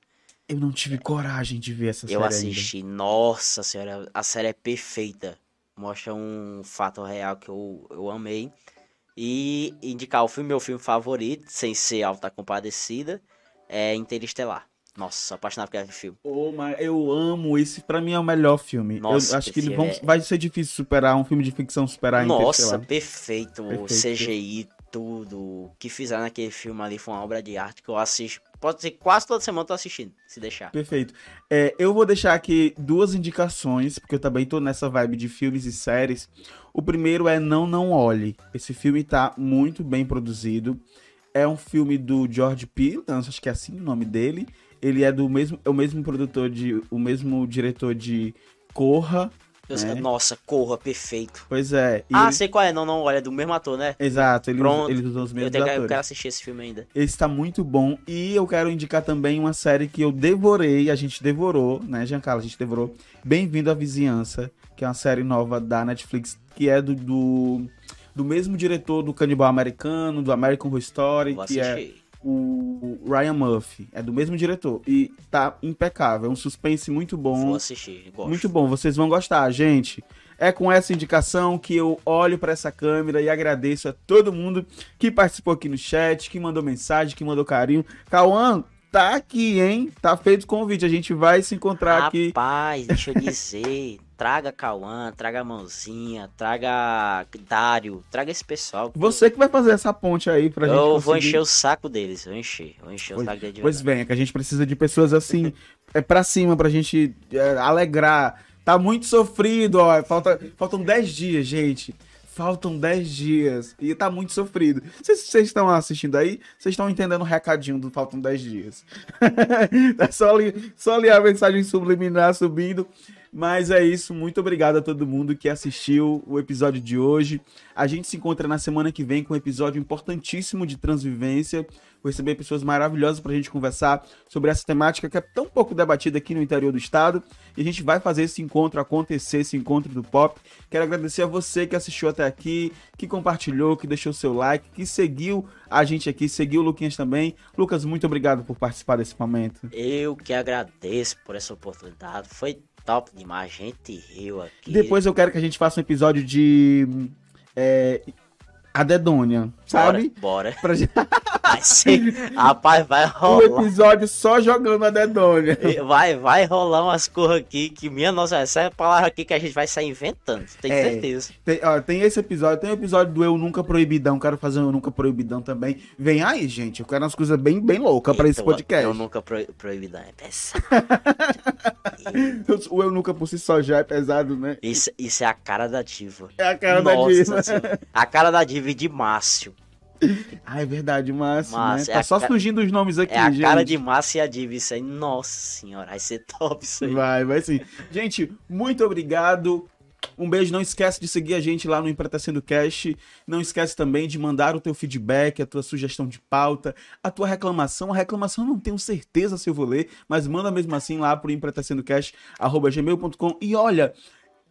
Speaker 1: Eu não tive coragem de ver essa
Speaker 2: Eu
Speaker 1: série ainda.
Speaker 2: assisti, nossa senhora, a série é perfeita. Mostra um fato real que eu, eu amei. E indicar o filme, meu filme favorito, sem ser Alta Compadecida, é Interestelar. Nossa, apaixonado por aquele filme.
Speaker 1: Oh, mas eu amo esse, pra mim é o melhor filme.
Speaker 2: Nossa,
Speaker 1: eu acho que ele vão-
Speaker 2: é-
Speaker 1: vai ser difícil superar um filme de ficção superar
Speaker 2: Nossa, perfeito.
Speaker 1: Perfeito.
Speaker 2: CGI, tudo. O que fizeram naquele filme ali foi uma obra de arte que eu assisto. Pode ser quase toda semana eu tô assistindo, se deixar.
Speaker 1: Perfeito. É, eu vou deixar aqui duas indicações, porque eu também tô nessa vibe de filmes e séries. O primeiro é Não Não Olhe. Esse filme tá muito bem produzido. É um filme do George P. Acho que é assim o nome dele. Ele é do mesmo, é o mesmo produtor de, o mesmo diretor de Corra.
Speaker 2: Eu-
Speaker 1: É.
Speaker 2: Nossa, corra, perfeito.
Speaker 1: Pois é.
Speaker 2: ah,
Speaker 1: ele-
Speaker 2: sei qual é. Não, não, olha, é do mesmo ator, né?
Speaker 1: Exato, ele,
Speaker 2: Pronto.
Speaker 1: ele usou os
Speaker 2: Eu,
Speaker 1: mesmos
Speaker 2: eu
Speaker 1: atores.
Speaker 2: quero assistir esse filme ainda.
Speaker 1: Esse tá muito bom. E eu quero indicar também uma série que eu devorei, a gente devorou, né, Giancarlo? A gente devorou. Bem-vindo à Vizinhança, que é uma série nova da Netflix, que é do, do, do mesmo diretor do Canibal Americano, do American Horror Story,
Speaker 2: Vou
Speaker 1: que é
Speaker 2: assistir.
Speaker 1: O Ryan Murphy. É do mesmo diretor. E tá impecável. É um suspense muito bom.
Speaker 2: Vou assistir, gosto.
Speaker 1: Muito bom, vocês vão gostar, gente. É com essa indicação que eu olho para essa câmera e agradeço a todo mundo que participou aqui no chat, que mandou mensagem, que mandou carinho. Cauã, tá aqui, hein? Tá feito o convite. A gente vai se encontrar aqui.
Speaker 2: Rapaz, deixa eu dizer. Traga Cauã, traga Mãozinha, traga Dário, traga esse pessoal.
Speaker 1: Você que vai fazer essa ponte aí pra gente.
Speaker 2: Eu vou
Speaker 1: conseguir-
Speaker 2: encher o saco deles, vou encher, vou encher o saco deles de
Speaker 1: Pois bem, é que a gente precisa de pessoas assim, *laughs* é pra cima, pra gente é, alegrar. Tá muito sofrido, ó. Falta, faltam 10 dias, gente. Faltam 10 dias. E tá muito sofrido. Vocês vocês estão assistindo aí? Vocês estão entendendo o recadinho do Faltam 10 dias. é *laughs* só ali, só ali a mensagem subliminar subindo. Mas é isso. Muito obrigado a todo mundo que assistiu o episódio de hoje. A gente se encontra na semana que vem com um episódio importantíssimo de transvivência. Vou receber pessoas maravilhosas pra gente conversar sobre essa temática que é tão pouco debatida aqui no interior do estado. E a gente vai fazer esse encontro acontecer, esse encontro do pop. Quero agradecer a você que assistiu até aqui, que compartilhou, que deixou seu like, que seguiu a gente aqui, seguiu o Luquinhas também. Lucas, muito obrigado por participar desse momento.
Speaker 2: Eu que agradeço por essa oportunidade. Foi top demais, a gente riu aqui.
Speaker 1: Depois eu quero que a gente faça um episódio de. É, a Dedônia, sabe?
Speaker 2: Bora.
Speaker 1: Pra gente- *laughs*
Speaker 2: Vai ser. Rapaz, vai
Speaker 1: um
Speaker 2: rolar.
Speaker 1: episódio só jogando a Dedônia.
Speaker 2: Vai, vai rolar umas coisas aqui que, minha nossa, essa é a palavra aqui que a gente vai sair inventando, tenho
Speaker 1: É.
Speaker 2: certeza.
Speaker 1: Tem, ó, tem esse episódio, tem o episódio do Eu Nunca Proibidão. Quero fazer um Eu Nunca Proibidão também. Vem aí, gente. Eu quero umas coisas bem, bem loucas pra esse podcast.
Speaker 2: Eu nunca pro, proibidão, é pesado. *laughs*
Speaker 1: O Eu Nunca por si só já é pesado, né?
Speaker 2: Isso, isso é a cara da diva.
Speaker 1: É a cara da
Speaker 2: Nossa
Speaker 1: diva.
Speaker 2: Senhora. A cara da diva e de Márcio. *laughs*
Speaker 1: Ah, é verdade, Márcio,
Speaker 2: Márcio,
Speaker 1: né?
Speaker 2: é
Speaker 1: Tá
Speaker 2: a
Speaker 1: só
Speaker 2: ca-
Speaker 1: surgindo os nomes aqui,
Speaker 2: É a
Speaker 1: gente.
Speaker 2: cara de Márcio e a diva. Isso aí, nossa senhora, vai ser top isso aí.
Speaker 1: Vai, vai sim. Gente, muito obrigado. Um beijo, não esquece de seguir a gente lá no Empretecendo Cast. Não esquece também de mandar o teu feedback, a tua sugestão de pauta, a tua reclamação. A reclamação eu não tenho certeza se eu vou ler, mas manda mesmo assim lá pro empretecendocast@gmail.com. E olha,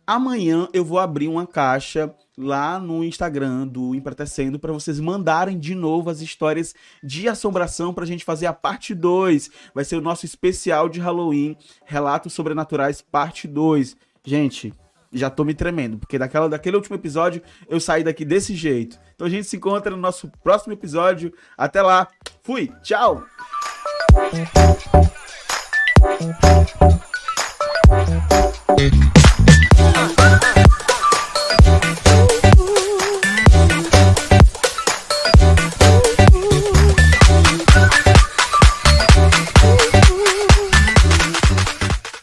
Speaker 1: amanhã eu vou abrir uma caixa lá no Instagram do Empretecendo para vocês mandarem de novo as histórias de assombração para a gente fazer a parte 2. Vai ser o nosso especial de Halloween, Relatos Sobrenaturais, parte 2. Gente, já tô me tremendo, porque daquela, daquele último episódio eu saí daqui desse jeito. Então a gente se encontra no nosso próximo episódio. Até lá. Fui. Tchau. Uh.